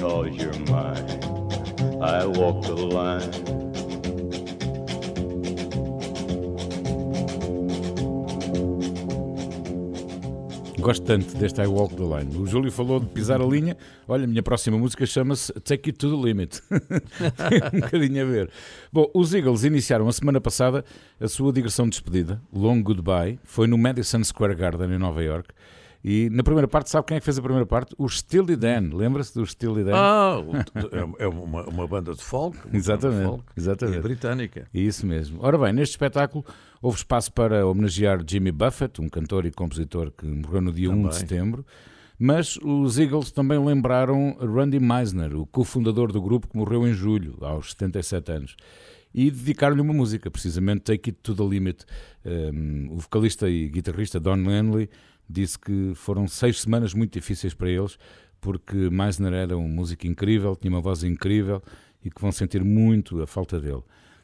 Because you're mine, I walk the line. Gosto tanto deste I Walk the Line. O Júlio falou de pisar a linha. Olha, a minha próxima música chama-se Take It to the Limit. Tem <laughs> um bocadinho a ver. Bom, os Eagles iniciaram a semana passada a sua digressão de despedida, Long Goodbye. Foi no Madison Square Garden, em Nova York. E na primeira parte, sabe quem é que fez a primeira parte? O Steely Dan. Lembra-se do Steely Dan? Ah, o- é uma, uma banda de folk. banda de Exatamente, folk, exatamente. e britânica. Isso mesmo. Ora bem, neste espetáculo houve espaço para homenagear Jimmy Buffett, um cantor e compositor que morreu no dia 1 Também. de setembro, mas os Eagles também lembraram Randy Meisner, o cofundador do grupo que morreu em julho, aos 77 anos. E dedicaram-lhe uma música, precisamente Take It to the Limit. Um, o vocalista e guitarrista Don Henley disse que foram seis semanas muito difíceis para eles, porque Meisner era um músico incrível, tinha uma voz incrível e que vão sentir muito a falta dele.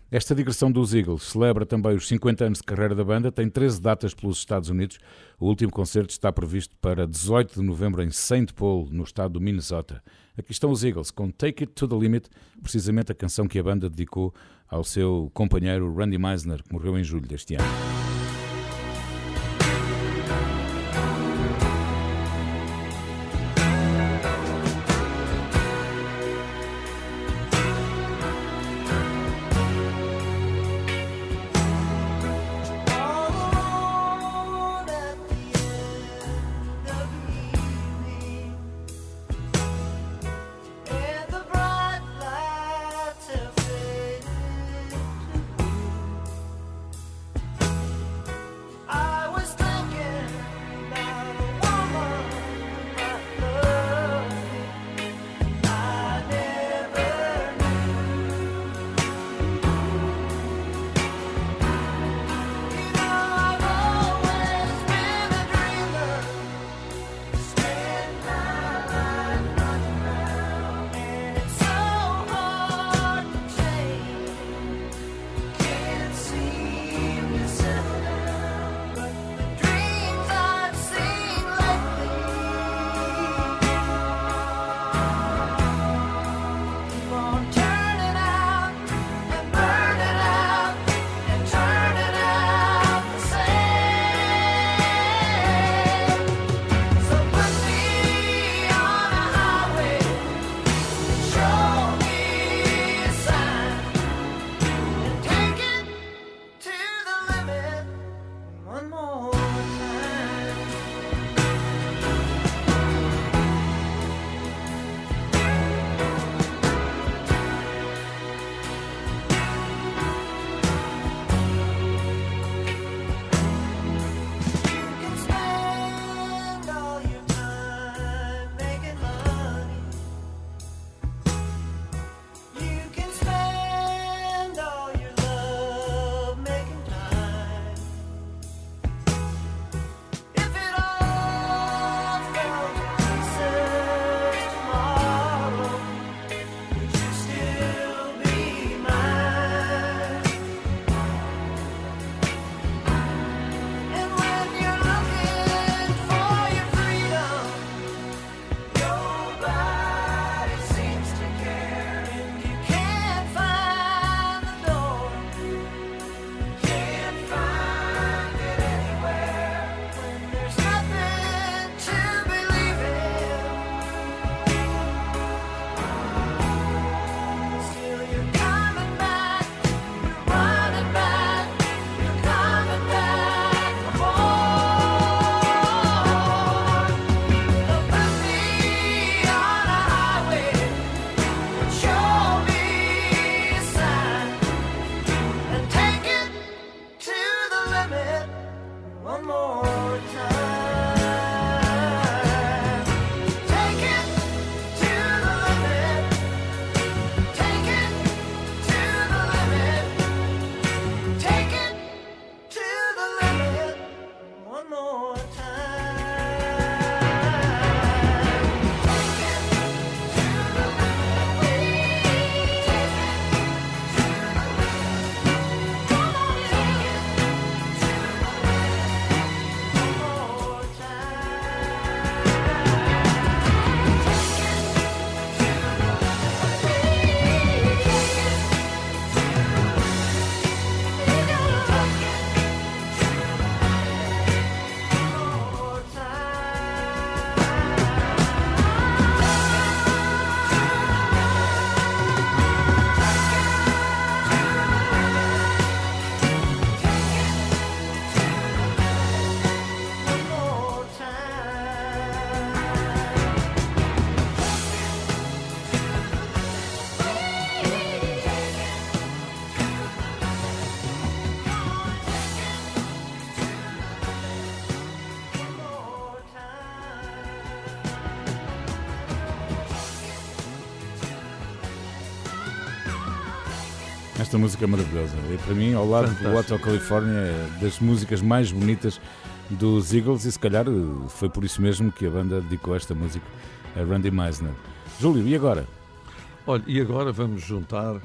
Esta digressão dos Eagles celebra também os 50 anos de carreira da banda, tem 13 datas pelos Estados Unidos. O último concerto está previsto para 18 de novembro em St. Paul, no estado do Minnesota. Aqui estão os Eagles com Take It to the Limit, precisamente a canção que a banda dedicou ao seu companheiro Randy Meisner, que morreu em julho deste ano. Esta música é maravilhosa. E para mim, ao lado do Hotel California, é das músicas mais bonitas dos Eagles e se calhar eh, foi por isso mesmo que a banda dedicou esta música a Randy Meisner. Júlio, e agora? Olha, e agora vamos juntar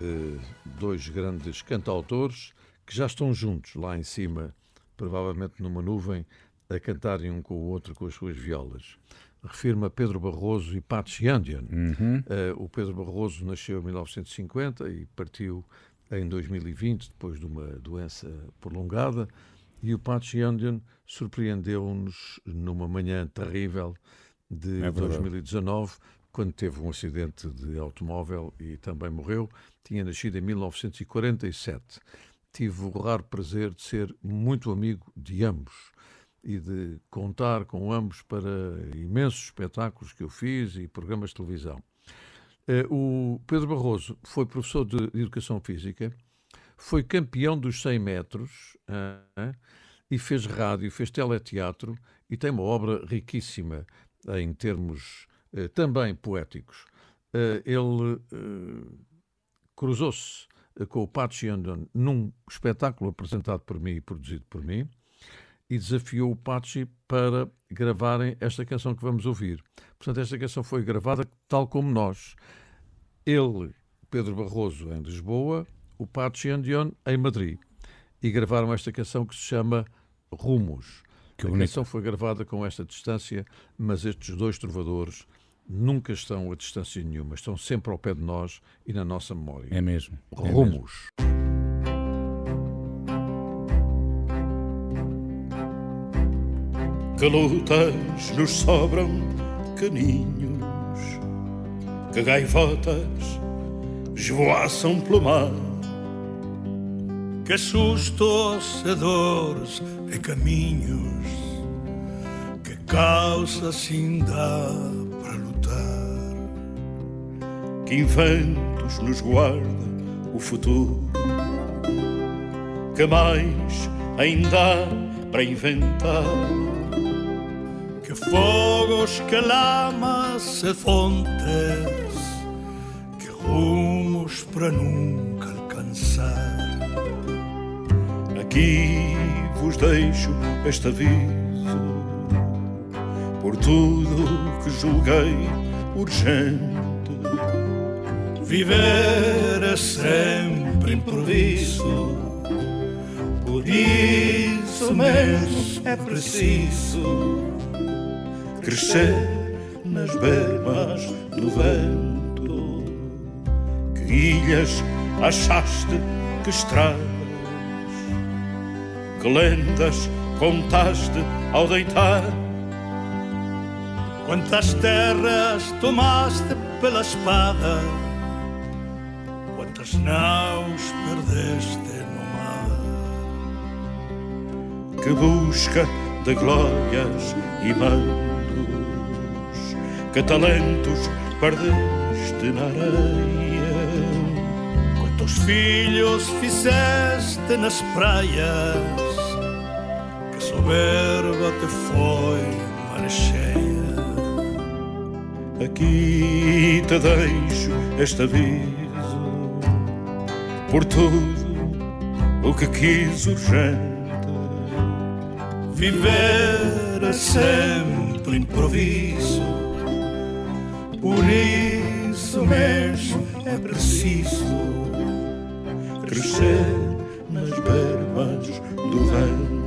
eh, dois grandes cantautores que já estão juntos lá em cima, provavelmente numa nuvem, a cantarem um com o outro com as suas violas. Refirma Pedro Barroso e Patsy Andian. Eh, o Pedro Barroso nasceu em 1950 e partiu em 2020, depois de uma doença prolongada, e o Patsy Andian surpreendeu-nos numa manhã terrível de É verdade. 2019, quando teve um acidente de automóvel e também morreu. Tinha nascido em 1947. Tive o raro prazer de ser muito amigo de ambos e de contar com ambos para imensos espetáculos que eu fiz e programas de televisão. Eh, O Pedro Barroso foi professor de Educação Física, foi campeão dos 100 metros ah, e fez rádio, fez teleteatro e tem uma obra riquíssima em termos eh, também poéticos. Eh, Ele eh, cruzou-se eh, com o Patsy Andon num espetáculo apresentado por mim e produzido por mim e desafiou o Patsy para gravarem esta canção que vamos ouvir. Portanto, esta canção foi gravada tal como nós. Ele, Pedro Barroso, em Lisboa, o Patsy Andion em Madrid. E gravaram esta canção que se chama Rumos. Que a bonito. canção foi gravada com esta distância, mas estes dois trovadores nunca estão a distância nenhuma, estão sempre ao pé de nós e na nossa memória. É mesmo. é Rumos. Que lutas nos sobram caninhos, que gaivotas esvoaçam pelo mar, Que sustos e dores e caminhos Que causa assim dá para lutar. Que inventos nos guarda o futuro, que mais ainda há para inventar. Fogos, que lamas e fontes Que rumos para nunca alcançar Aqui vos deixo este aviso por tudo que julguei urgente. Viver é sempre improviso Por isso mesmo é preciso crescer nas bermas do vento. Que ilhas achaste que estradas, que lendas contaste ao deitar. Quantas terras tomaste pela espada Quantas naus perdeste no mar que busca de glórias e mandos, que talentos perdeste na areia, Quantos filhos fizeste nas praias Que soberba te foi marcheia aqui te deixo este aviso por tudo o que quis urgente. Viver é sempre improviso Por isso mesmo é preciso crescer nas bermas do vento.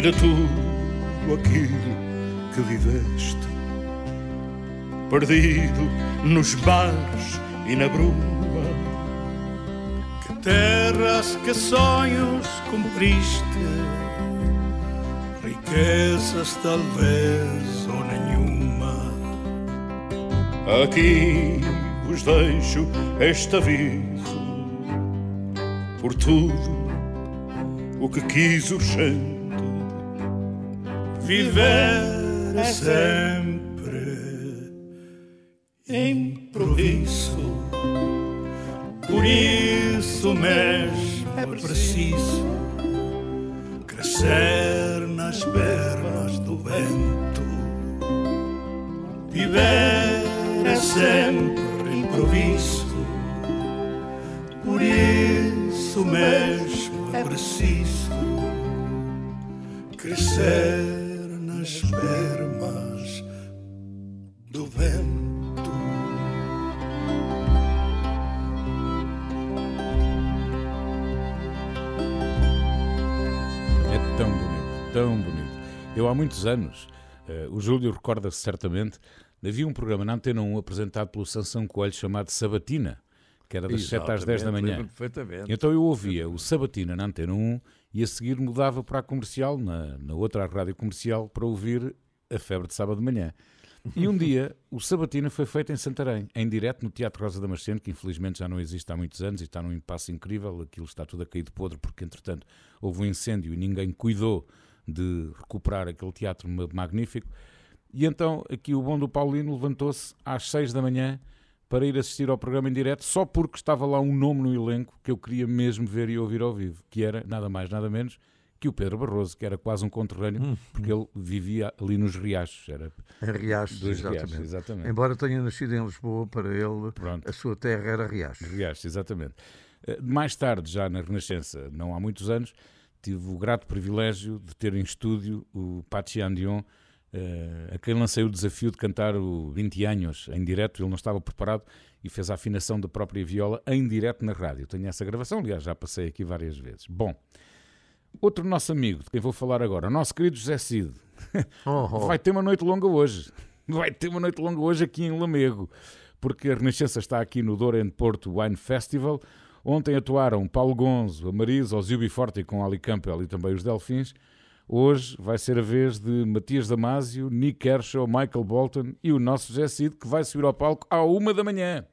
E de tudo aquilo que viveste perdido nos mares e na bruma. Que terras, que sonhos cumpriste Riquezas talvez ou nenhuma Aqui vos deixo este aviso por tudo o que quis urgente. Viver é sempre improviso. Por isso mesmo é preciso crescer nas pernas do vento. Viver é sempre improviso. Por isso mesmo é preciso crescer muitos anos, eh, o Júlio recorda-se certamente, havia um programa na Antena 1 apresentado pelo Sansão Coelho chamado Sabatina, que era das 7 às 10 da Exatamente, manhã. perfeitamente. Então eu ouvia o Sabatina na Antena 1 e a seguir mudava para a comercial, na, na outra rádio comercial, para ouvir a febre de sábado de manhã. E um dia o Sabatina foi feito em Santarém, em direto no Teatro Rosa Damasceno, que infelizmente já não existe há muitos anos e está num impasse incrível. Aquilo está tudo a cair de podre, porque entretanto houve um incêndio e ninguém cuidou de recuperar aquele teatro ma- magnífico. E então aqui o bom do Paulino levantou-se às 6 da manhã para ir assistir ao programa em direto, só porque estava lá um nome no elenco que eu queria mesmo ver e ouvir ao vivo, que era nada mais, nada menos que o Pedro Barroso, que era quase um conterrâneo, porque ele vivia ali nos Riachos. Era Em Riachos, exatamente. Riachos, exatamente. Embora tenha nascido em Lisboa, para ele a sua terra era Riachos. Riachos, exatamente. Eh, Mais tarde, já na Renascença, não há muitos anos, tive o grato privilégio de ter em estúdio o Pachi Andion, eh, a quem lancei o desafio de cantar o 20 anos em direto. Ele não estava preparado e fez a afinação da própria viola em direto na rádio. Tenho essa gravação, aliás, já passei aqui várias vezes. Bom, outro nosso amigo, de quem vou falar agora, o nosso querido José Cid, Oh, <laughs> oh. vai ter uma noite longa hoje. Vai ter uma noite longa hoje aqui em Lamego, porque a Renascença está aqui no Douro Porto Wine Festival. Ontem atuaram Paulo Gonzo, a Marisa, o Zilbi Forte com Ali Campbell e também os Delfins. Hoje vai ser a vez de Matias Damasio, Nick Kershaw, Michael Bolton e o nosso Cid, que vai subir ao palco à uma da manhã.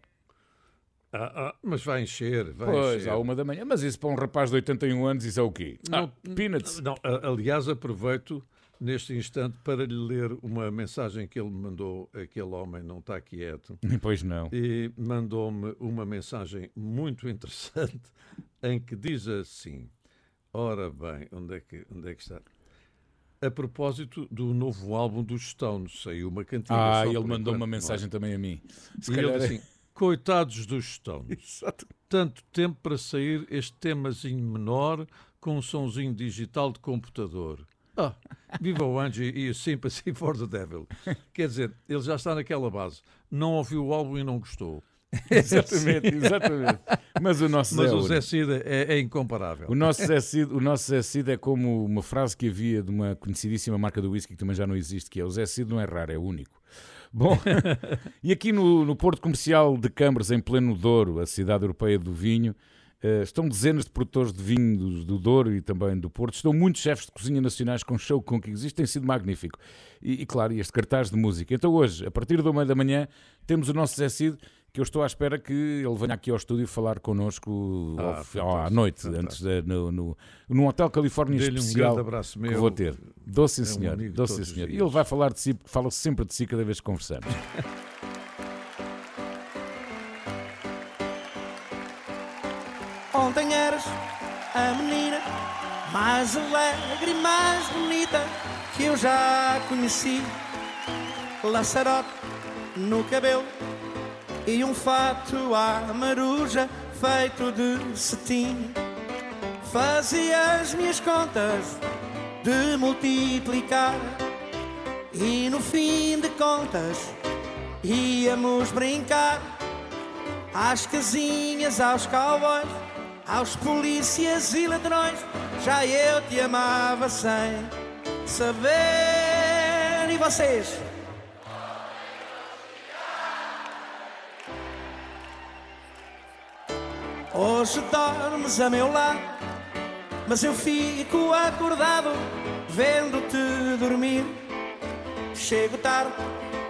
Ah, ah, mas vai encher, vai Pois, encher. à uma da manhã. Mas isso para um rapaz de 81 anos, isso é o quê? Ah, peanuts. Não, a- aliás, aproveito neste instante para lhe ler uma mensagem que ele me mandou. Aquele homem não está quieto. <laughs> Pois não. E mandou-me uma mensagem muito interessante <laughs> em que diz assim: Ora bem, onde é que, onde é que está? A propósito do novo álbum dos Stones, saiu uma cantiga. Ah, ele mandou uma é? mensagem também a mim. Se e calhar ele é- assim: Coitados dos Stones. <laughs> Tanto tempo para sair este temazinho menor com um sonzinho digital de computador. <laughs> Ah, viva o Angie e o Sympathy for the Devil. Quer dizer, ele já está naquela base. Não ouviu o álbum e não gostou. <laughs> Exatamente, exatamente. Mas o nosso Mas Zé o Zé Cida é, é incomparável. O nosso, Zé Cid, o nosso Zé Cid é como uma frase que havia de uma conhecidíssima marca do whisky que também já não existe, que é o Zé Cid não é raro, é único. Bom, <laughs> e aqui no, no Porto Comercial de Câmaras, em pleno Douro, a cidade europeia do vinho, estão dezenas de produtores de vinho do, do Douro e também do Porto. Estão muitos chefes de cozinha nacionais com show com que existe, tem sido magnífico. E, e, claro, este cartaz de música. Então hoje, a partir do meio da manhã, temos o nosso Zé Cid, que eu estou à espera que ele venha aqui ao estúdio falar connosco Ah, ao- à noite, fantástico. antes de, no, no, num Hotel Califórnia Dê-lhe um especial grande abraço que meu. vou ter. Doce É senhor. Doce senhor. E ele vai falar de si, porque fala sempre de si cada vez que conversamos. <laughs> A menina mais alegre e mais bonita que eu já conheci. Laçarote no cabelo e um fato à maruja feito de cetim. Fazia as minhas contas de multiplicar e no fim de contas íamos brincar às casinhas, aos cowboys, aos polícias e ladrões. Já eu te amava sem saber. E vocês? Hoje dormes a meu lado, mas eu fico acordado vendo-te dormir. Chego tarde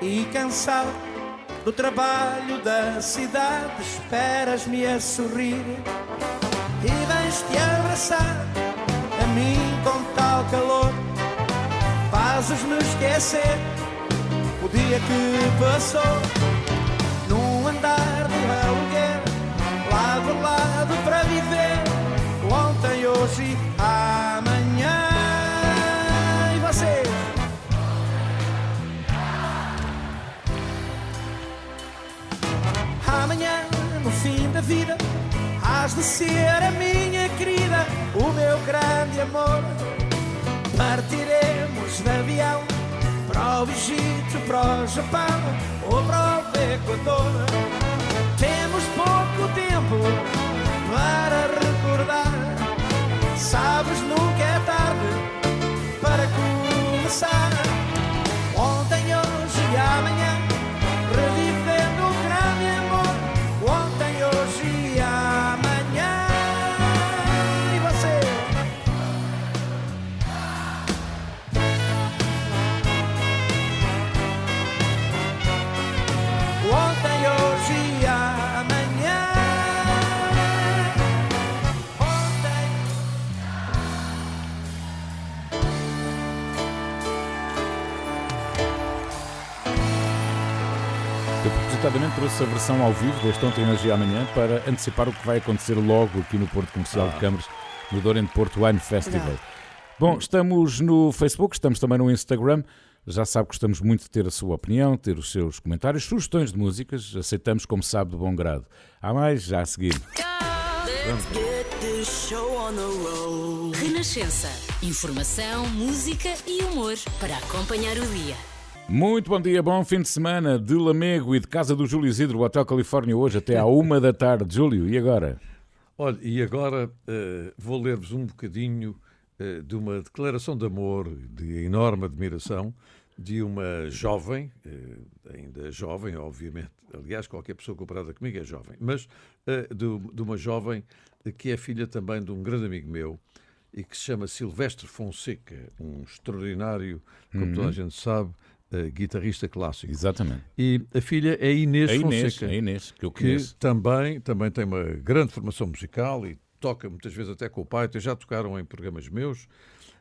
e cansado do trabalho da cidade, esperas-me a sorrir e vens-te abraçar a mim com tal calor. Fazes-me esquecer o dia que passou. Num andar de aluguer, lado a lado para viver, ontem, hoje e has de ser a minha querida, o meu grande amor. Partiremos de avião para o Egito, para o Japão ou para o Equador. Temos pouco tempo para recordar. Sabes, nunca é tarde trouxe a versão ao vivo deste Ontem, Hoje e Amanhã para antecipar o que vai acontecer logo aqui no Porto Comercial de Câmaras, no Dorent Porto Wine Festival. Legal. Bom, estamos no Facebook, estamos também no Instagram. Já sabe que gostamos muito de ter a sua opinião, ter os seus comentários, sugestões de músicas. Aceitamos, como sabe, de bom grado. Há mais? Já a seguir. Renascença. Informação, música e humor para acompanhar o dia. Muito bom dia, bom fim de semana de Lamego e de Casa do Júlio Isidro, Hotel Califórnia, hoje até à <laughs> uma da tarde. Júlio, e agora? Olha, e agora eh, vou ler-vos um bocadinho eh, de uma declaração de amor, de enorme admiração, de uma jovem, eh, ainda jovem, obviamente, aliás, qualquer pessoa comparada comigo é jovem, mas de, de uma jovem que é filha também de um grande amigo meu e que se chama Silvestre Fonseca, um extraordinário, como Uhum. toda a gente sabe, eh, guitarrista clássico. Exatamente. E a filha é Inês A Inês, Fonseca. a Inês, que eu que conheço. também, também tem uma grande formação musical e toca muitas vezes até com o pai, até já tocaram em programas meus,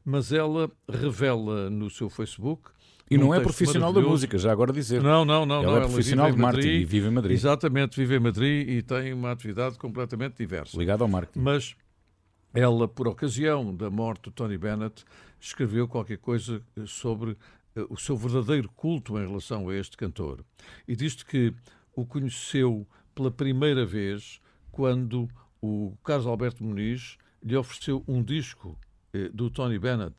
mas ela revela no seu Facebook. E não é profissional da música, já agora dizer. Não, não, não. Ela não, é profissional de marketing e vive em Madrid. Exatamente, vive em Madrid e tem uma atividade completamente diversa. Ligado ao marketing. Mas ela, por ocasião da morte do Tony Bennett, escreveu qualquer coisa sobre o seu verdadeiro culto em relação a este cantor. E diz que o conheceu pela primeira vez quando o Carlos Alberto Muniz lhe ofereceu um disco eh, do Tony Bennett.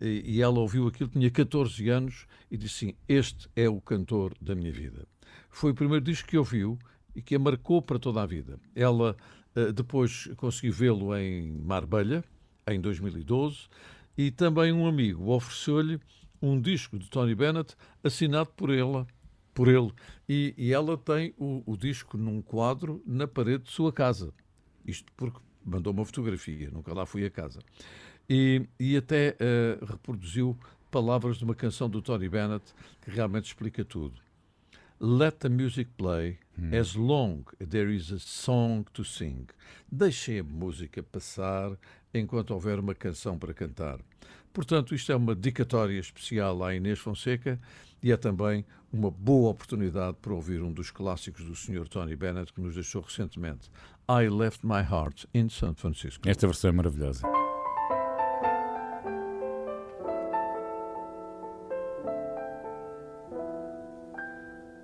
E, e ela ouviu aquilo, tinha 14 anos, e disse assim: Este é o cantor da minha vida. Foi o primeiro disco que ouviu e que a marcou para toda a vida. Ela eh, depois conseguiu vê-lo em Marbella, em 2012, e também um amigo ofereceu-lhe um disco de Tony Bennett assinado por ela, por ele, e, e ela tem o, o disco num quadro na parede de sua casa. Isto porque mandou uma fotografia, nunca lá fui a casa. E, e até eh, reproduziu palavras de uma canção do Tony Bennett que realmente explica tudo. Let the music play as long there is a song to sing. Deixem a música passar enquanto houver uma canção para cantar. Portanto, isto é uma dedicatória especial à Inês Fonseca e é também uma boa oportunidade para ouvir um dos clássicos do Sr. Tony Bennett que nos deixou recentemente. I Left My Heart in San Francisco. Esta versão é maravilhosa.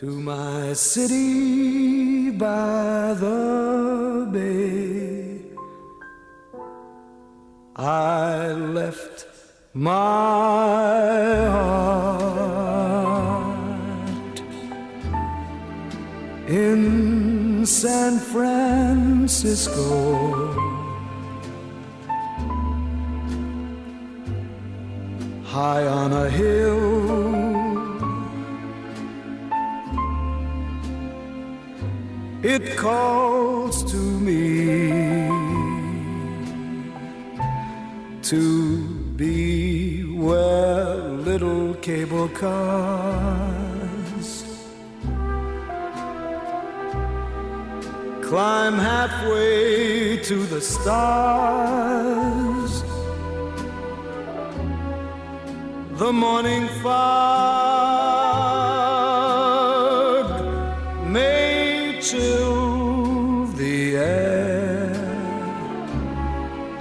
to my city by the bay. I left my heart in San Francisco. High on a hill it calls to me to be where little cable cars climb halfway to the stars. The morning fog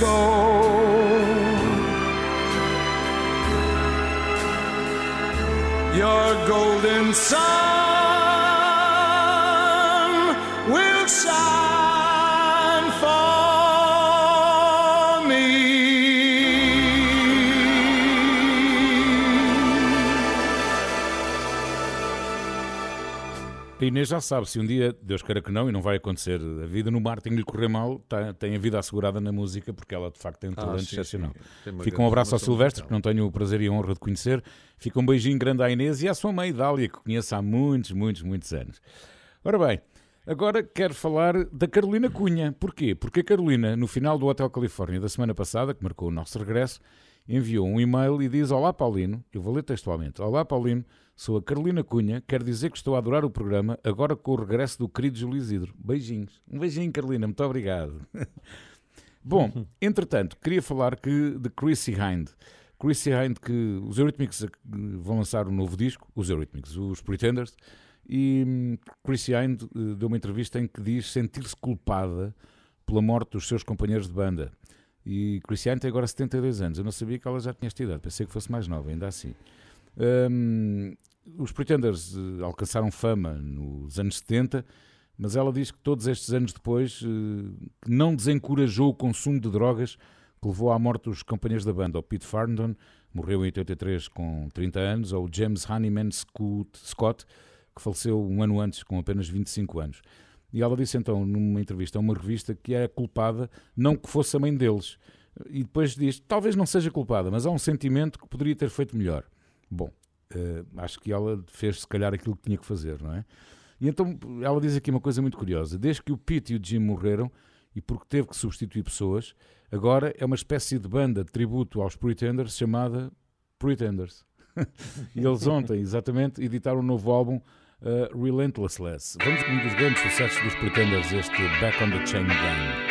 Francisco. A Inês já sabe, se um dia, Deus queira que não, e não vai acontecer, a vida no mar tem que lhe correr mal, tá- tem a vida assegurada na música, porque ela de facto tem um Ah, talento sim, excepcional. sim. Fica um abraço ao Silvestre, que não tenho o prazer e a honra de conhecer. Fica um beijinho grande à Inês e à sua mãe, Dália, que conheço há muitos, muitos, muitos anos. Ora bem, agora quero falar da Carolina Cunha. Porquê? Porque a Carolina, no final do Hotel Califórnia da semana passada, que marcou o nosso regresso, enviou um e-mail e diz: Olá Paulino, eu vou ler textualmente: Olá Paulino, sou a Carolina Cunha, quero dizer que estou a adorar o programa, agora com o regresso do querido Júlio Isidro. Beijinhos. Um beijinho, Carolina, muito obrigado. <laughs> Bom, <laughs> entretanto, queria falar que de Chrissy Hind. Chrissy Hind, que os Eurythmics eh, vão lançar um novo disco, os Eurythmics, os Pretenders, e hum, Chrissy Hind eh, deu uma entrevista em que diz sentir-se culpada pela morte dos seus companheiros de banda. E Hind tem agora 72 anos. Eu não sabia que ela já tinha esta idade, pensei que fosse mais nova, ainda assim. Hum, os Pretenders eh, alcançaram fama nos anos 70, mas ela diz que todos estes anos depois que não desencorajou o consumo de drogas que levou à morte dos companheiros da banda. O Pete Farndon morreu em 83 com 30 anos, ou James Honeyman Scott, que faleceu um ano antes com apenas 25 anos. E ela disse então, numa entrevista a uma revista, que é culpada, não que fosse a mãe deles. E depois diz, talvez não seja culpada, mas há um sentimento que poderia ter feito melhor. Bom, eh, acho que ela fez se calhar aquilo que tinha que fazer, não é? E então ela diz aqui uma coisa muito curiosa. Desde que o Pete e o Jim morreram, e porque teve que substituir pessoas, agora é uma espécie de banda de tributo aos Pretenders chamada Pretenders. <laughs> e eles ontem, exatamente, editaram um novo álbum, uh. Vamos com um dos grandes sucessos dos Pretenders, este Back on the Chain Gang.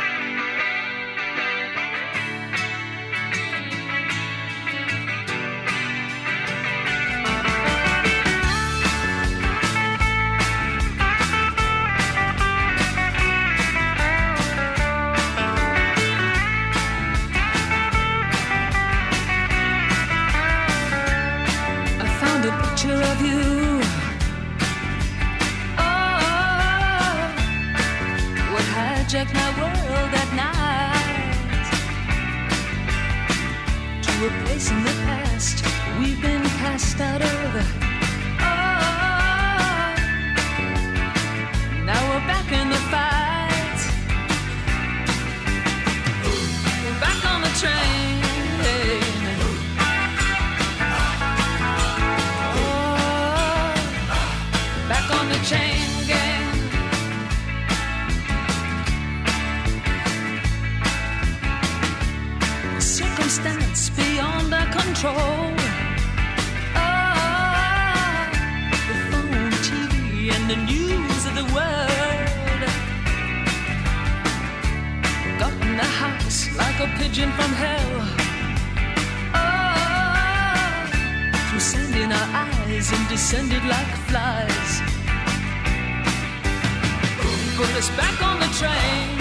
The world. Got in the house like a pigeon from hell. Ah, through sand in our eyes and descended like flies. Put us back on the train.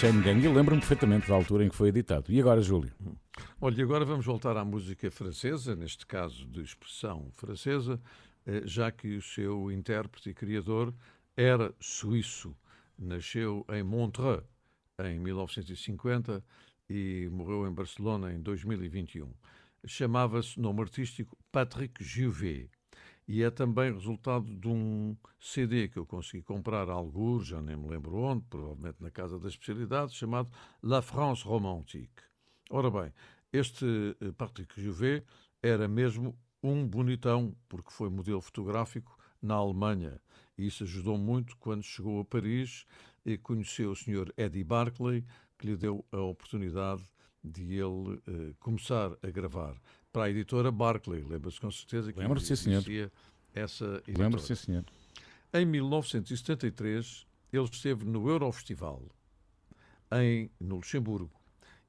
Chain Gang, eu lembro-me perfeitamente da altura em que foi editado. E agora, Júlio? Olha, agora vamos voltar à música francesa, neste caso de expressão francesa, eh, já que o seu intérprete e criador era suíço. Nasceu em Montreux em 1950 e morreu em Barcelona em 2021. Chamava-se, nome artístico, Patrick Juvet. E é também resultado de um CD que eu consegui comprar a algures, já nem me lembro onde, provavelmente na Casa da Especialidade, chamado La France Romantique. Ora bem, este eh, Patrick Juvet era mesmo um bonitão, porque foi modelo fotográfico na Alemanha. E isso ajudou muito quando chegou a Paris e conheceu o Sr. Eddie Barclay, que lhe deu a oportunidade de ele eh, começar a gravar para a editora Barclay. Lembra-se com certeza que Lembro-se, sim, senhor. existia essa editora. Lembro-se, sim, senhor. Em 1973, ele esteve no Eurofestival, em, no Luxemburgo,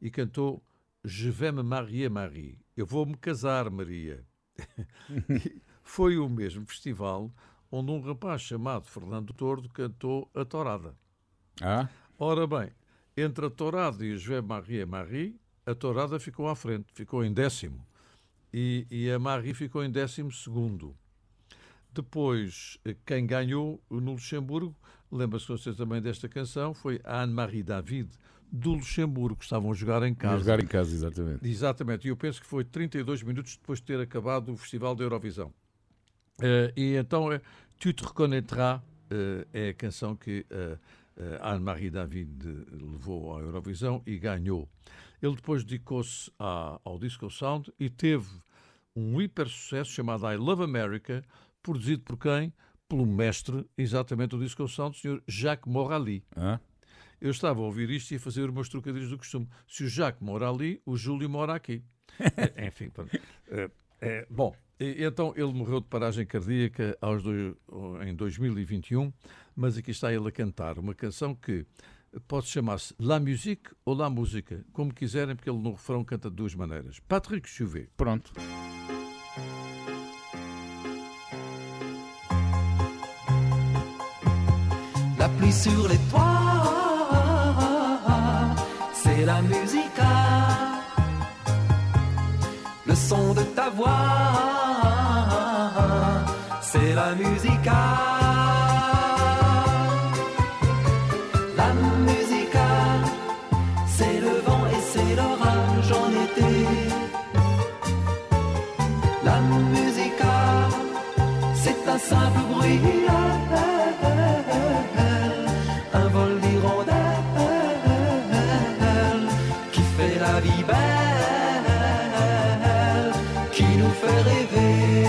e cantou Je vais me marier, Marie. Eu vou-me casar, Maria. <laughs> Foi o mesmo festival onde um rapaz chamado Fernando Tordo cantou a Torada. Ah? Ora bem, entre a Torada e o Je vais me marier, Marie, a Torada ficou à frente, ficou em décimo. E, e a Marie ficou em décimo segundo. Depois, eh, quem ganhou no Luxemburgo, lembra-se você também desta canção, foi a Anne-Marie David, do Luxemburgo, estavam a jogar em A casa. jogar em casa, exatamente. Exatamente, e eu penso que foi 32 minutos depois de ter acabado o Festival da Eurovisão. Eh, e então, é Tu te reconnaîtras eh, é a canção que eh, Anne-Marie David levou à Eurovisão e ganhou. Ele depois dedicou-se ao Disco Sound e teve um hiper sucesso chamado I Love America, produzido por quem? Pelo mestre, exatamente, do Disco Sound, o Sr. Jacques Morali. Ah? Eu estava a ouvir isto e a fazer os meus trocadilhos do costume. Se o Jacques mora ali, o Júlio mora aqui. Eh, <laughs> Enfim, pronto. Eh, eh, bom, então ele morreu de paragem cardíaca aos dois- em 2021, mas aqui está ele a cantar uma canção que pode chamar-se La Musique ou La Música, como quiserem, porque ele no refrão canta de duas maneiras. Patrick Chouvet. Pronto. La pluie sur les toits, c'est la musica. Le son de ta voix, c'est la musica. Simple bruit. Un vol d'hirondelle qui fait la vie belle, qui nous fait rêver.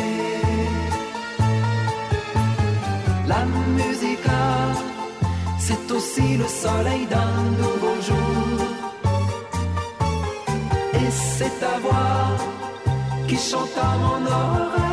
La musica, c'est aussi le soleil d'un nouveau jour. Et c'est ta voix qui chante à mon oreille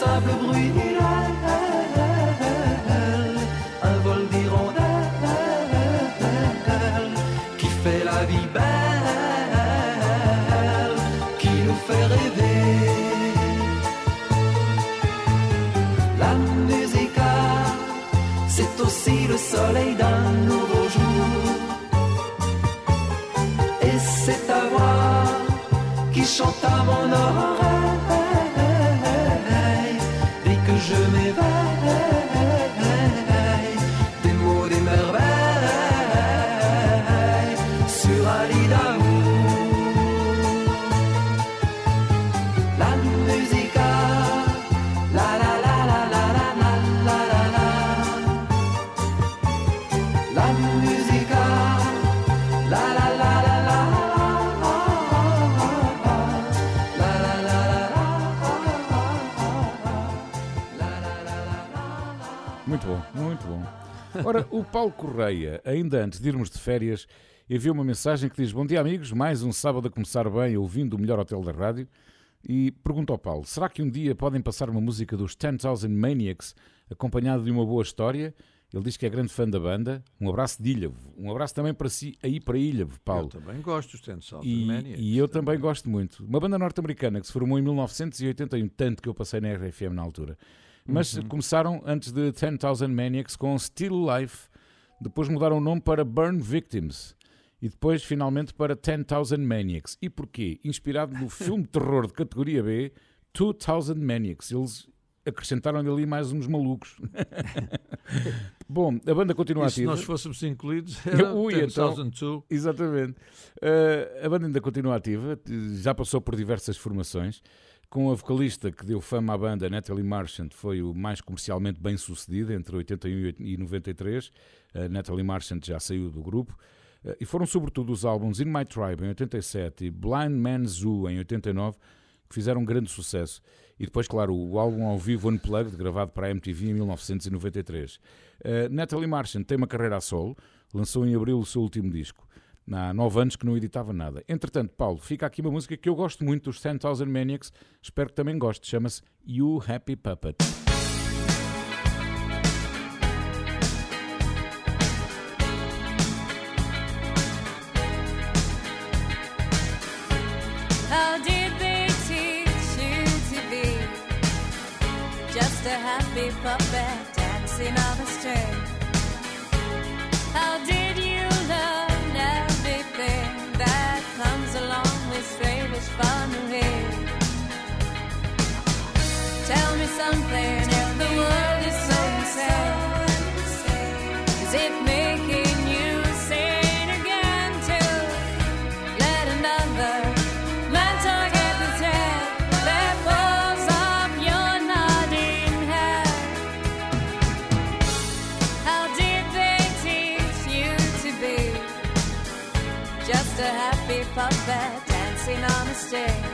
simple bruit un vol d'hirondelles qui fait la vie belle, qui nous fait rêver. La musica, c'est aussi le soleil d'un nouveau jour. Et c'est ta voix qui chante à mon oreille. l'univers bom, muito bom. Ora, o Paulo Correia, ainda antes de irmos de férias, enviou uma mensagem que diz: Bom dia, amigos, mais um sábado a começar bem, ouvindo o melhor hotel da rádio. E pergunta ao Paulo: será que um dia podem passar uma música dos 10,000 Maniacs acompanhado de uma boa história? Ele diz que é grande fã da banda. Um abraço de Ilhavo. Um abraço também para si, aí para Ilhavo, Paulo. Eu também gosto dos Ten E, Maniacs. e eu também gosto muito. Uma banda norte-americana que se formou em 1981, tanto que eu passei na RFM na altura. Mas Uhum. começaram antes de 10,000 Maniacs com Still Life, depois mudaram o nome para Burn Victims e depois finalmente para 10,000 Maniacs. E porquê? Inspirado no <laughs> filme de terror de categoria B, 2,000 Maniacs. Eles acrescentaram ali mais uns malucos. <laughs> Bom, a banda continua E se ativa. nós fôssemos incluídos, <laughs> era Ui, 10,002. Exatamente. Uh, a banda ainda continua ativa, já passou por diversas formações. Com a vocalista que deu fama à banda, Natalie Marchant, foi o mais comercialmente bem sucedido entre 81 e 93. A Natalie Marchant já saiu do grupo. Uh, e foram sobretudo os álbuns In My Tribe em 87 e Blind Man's Zoo em 89 que fizeram um grande sucesso. E depois, claro, o álbum ao vivo Unplugged, gravado para a MTV em 1993. Uh, Natalie Marchant tem uma carreira a solo, lançou em abril o seu último disco. Há nove anos que não editava nada. Entretanto, Paulo, fica aqui uma música que eu gosto muito dos 10,000 Maniacs, espero que também goste, chama-se You Happy Puppet. Just a happy puppet dancing on a string?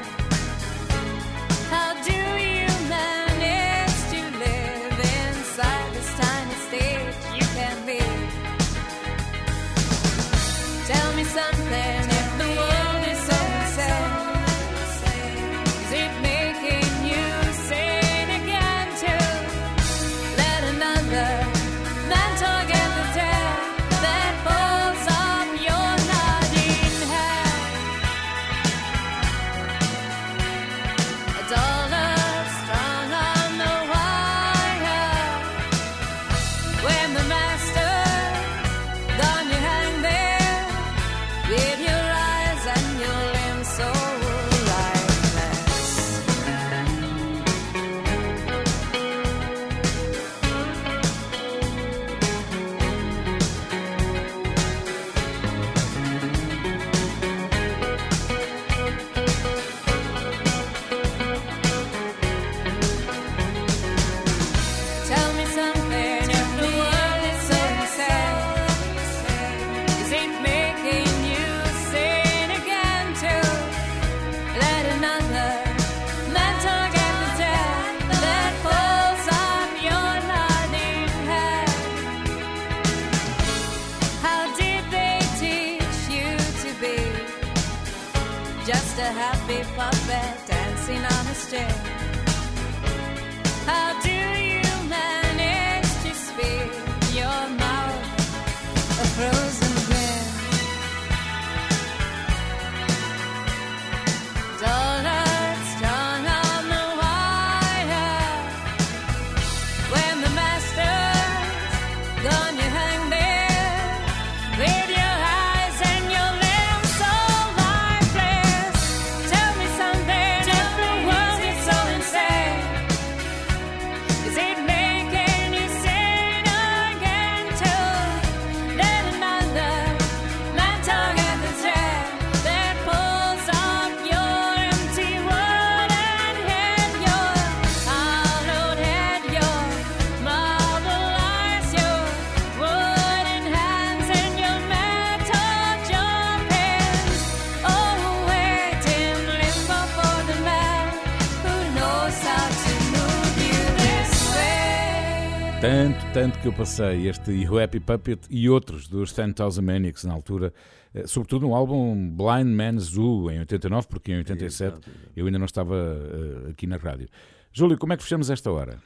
Passei este You Happy Puppet e outros dos 10,000 Maniacs na altura, eh, sobretudo no álbum Blind Man's Zoo em 89, porque em 87 eu ainda não estava eh, aqui na rádio. Júlio, como é que fechamos esta hora?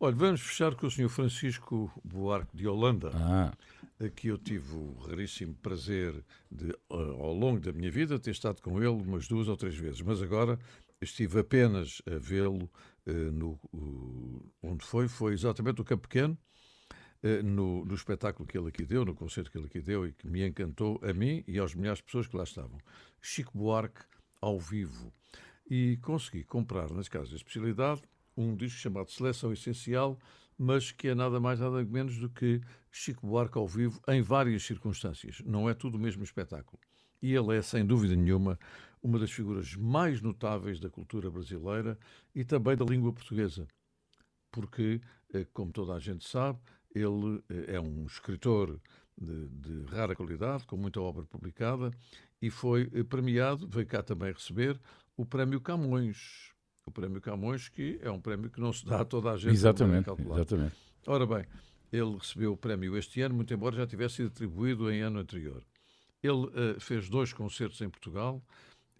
Olha, vamos fechar com o Sr. Francisco Buarque de Holanda, Ah. a que eu tive o raríssimo prazer de, eh, ao longo da minha vida, ter estado com ele umas duas ou três vezes, mas agora estive apenas a vê-lo eh, no o- onde foi, foi exatamente no Campo Pequeno, no, no espetáculo que ele aqui deu, no concerto que ele aqui deu e que me encantou a mim e às milhares de pessoas que lá estavam. Chico Buarque ao vivo. E consegui comprar nas casas de especialidade um disco chamado Seleção Essencial, mas que é nada mais nada menos do que Chico Buarque ao vivo em várias circunstâncias. Não é tudo o mesmo espetáculo. E ele é, sem dúvida nenhuma, uma das figuras mais notáveis da cultura brasileira e também da língua portuguesa porque, eh, como toda a gente sabe, ele eh, é um escritor de, de rara qualidade, com muita obra publicada, e foi eh, premiado, veio cá também receber, o Prémio Camões. O Prémio Camões, que é um prémio que não se dá a toda a gente. Exatamente, devem calcular. exatamente. Ora bem, ele recebeu o prémio este ano, muito embora já tivesse sido atribuído em ano anterior. Ele eh, fez dois concertos em Portugal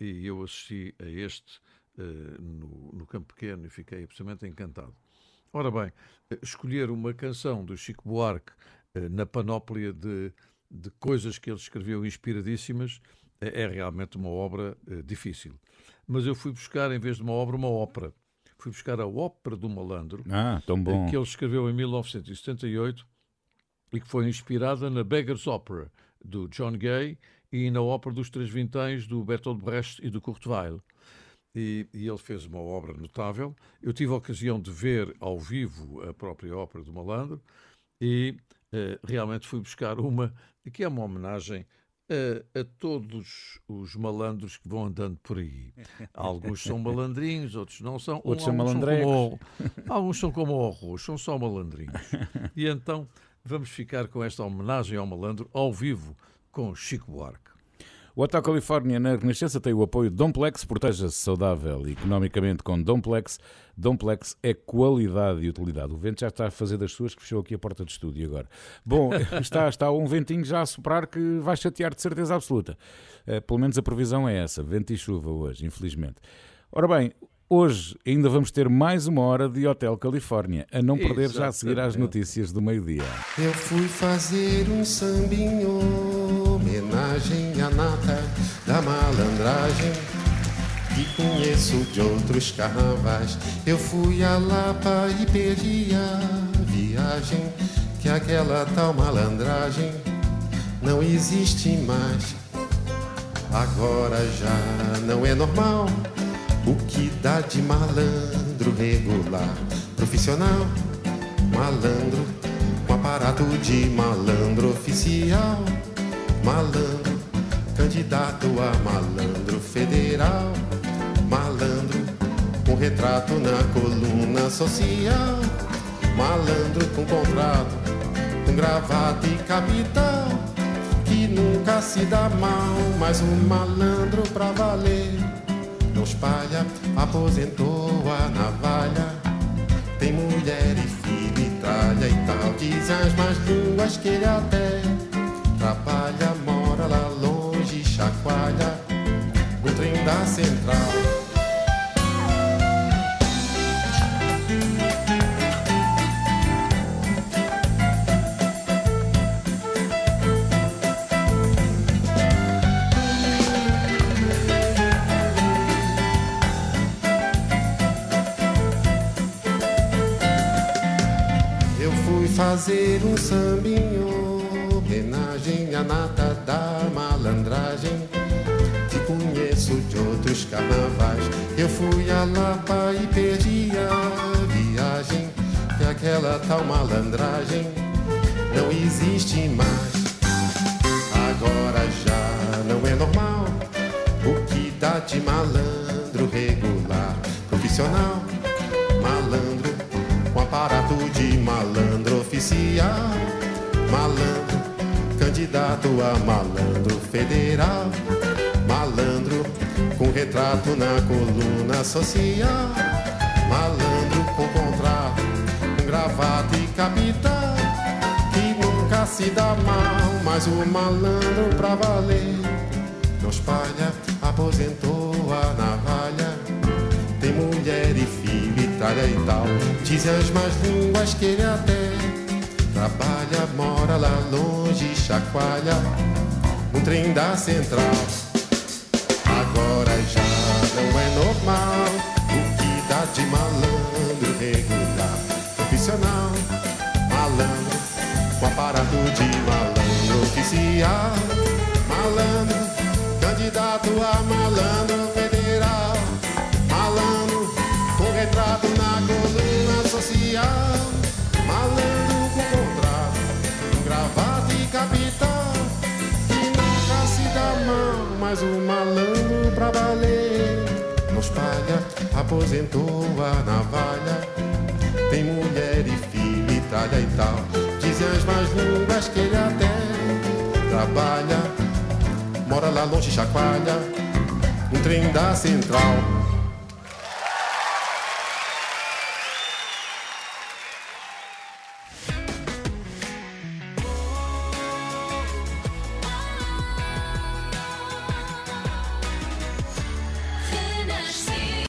e eu assisti a este eh, no, no Campo Pequeno e fiquei absolutamente encantado. Ora bem, eh, escolher uma canção do Chico Buarque eh, na panóplia de, de coisas que ele escreveu inspiradíssimas eh, é realmente uma obra difícil. Mas eu fui buscar, em vez de uma obra, uma ópera. Fui buscar a Ópera do Malandro, Ah, que ele escreveu em 1978 e que foi inspirada na Beggar's Opera, do John Gay, e na Ópera dos Três Vinténs, do Bertolt Brecht e do Kurt Weill. E, e ele fez uma obra notável. Eu tive a ocasião de ver ao vivo a própria Ópera do Malandro e eh, realmente fui buscar uma que é uma homenagem a, a todos os malandros que vão andando por aí. Alguns são malandrinhos, outros não são. Outros são malandrecos. alguns são como o arroz, são só malandrinhos. E então vamos ficar com esta homenagem ao malandro ao vivo com Chico Buarque. O Hotel Califórnia na Renascença tem o apoio de Domplex, proteja-se saudável e economicamente com Domplex. Domplex é qualidade e utilidade. O vento já está a fazer das suas, que fechou aqui a porta de estúdio agora. Bom, <laughs> está, está um ventinho já a soprar que vai chatear de certeza absoluta. Eh, pelo menos a previsão é essa, vento e chuva hoje, infelizmente. Ora bem, hoje ainda vamos ter mais uma hora de Hotel Califórnia, a não perder já a seguir às Exatamente. notícias do meio-dia. Eu fui fazer um sambinho, à nata da malandragem. Que conheço de outros carnavais. Eu fui a Lapa e perdi a viagem. Que aquela tal malandragem não existe mais. Agora já não é normal o que dá de malandro regular, profissional, malandro, com aparato de malandro oficial, malandro, candidato a malandro federal, malandro, com retrato na coluna social, malandro com contrato, com gravata e capital, que nunca se dá mal, mas um malandro pra valer. Não espalha, aposentou a navalha. Tem mulher e filho e tralha e tal. Dizem as más línguas que ele até trabalha, da central. Fazer um sambinho, homenagem à nata da malandragem. Outros carnavais. Eu fui a Lapa e perdi a viagem. Que aquela tal malandragem não existe mais. Agora já não é normal o que dá de malandro regular, profissional, malandro com aparato de malandro oficial, malandro, candidato a malandro federal, retrato na coluna social, malandro com contrato, com gravata e capital que nunca se dá mal, mas o malandro pra valer não espalha, aposentou a navalha. Tem mulher e filho, Itália e tal. Dizem as más línguas que ele até trabalha, mora lá longe, chacoalha um trem da central. Não é normal o que dá de malandro regular, profissional, malandro, com aparato de malandro oficial, malandro, candidato a malandro federal, malandro, com retrato na coluna social, malandro com contrato, com gravata e capital, que nunca se dá mal, mas o malandro pra valer espalha, aposentou a navalha, tem mulher e filho, Itália e tal, dizem as más línguas que ele até trabalha, mora lá longe, chacoalha, um trem da central.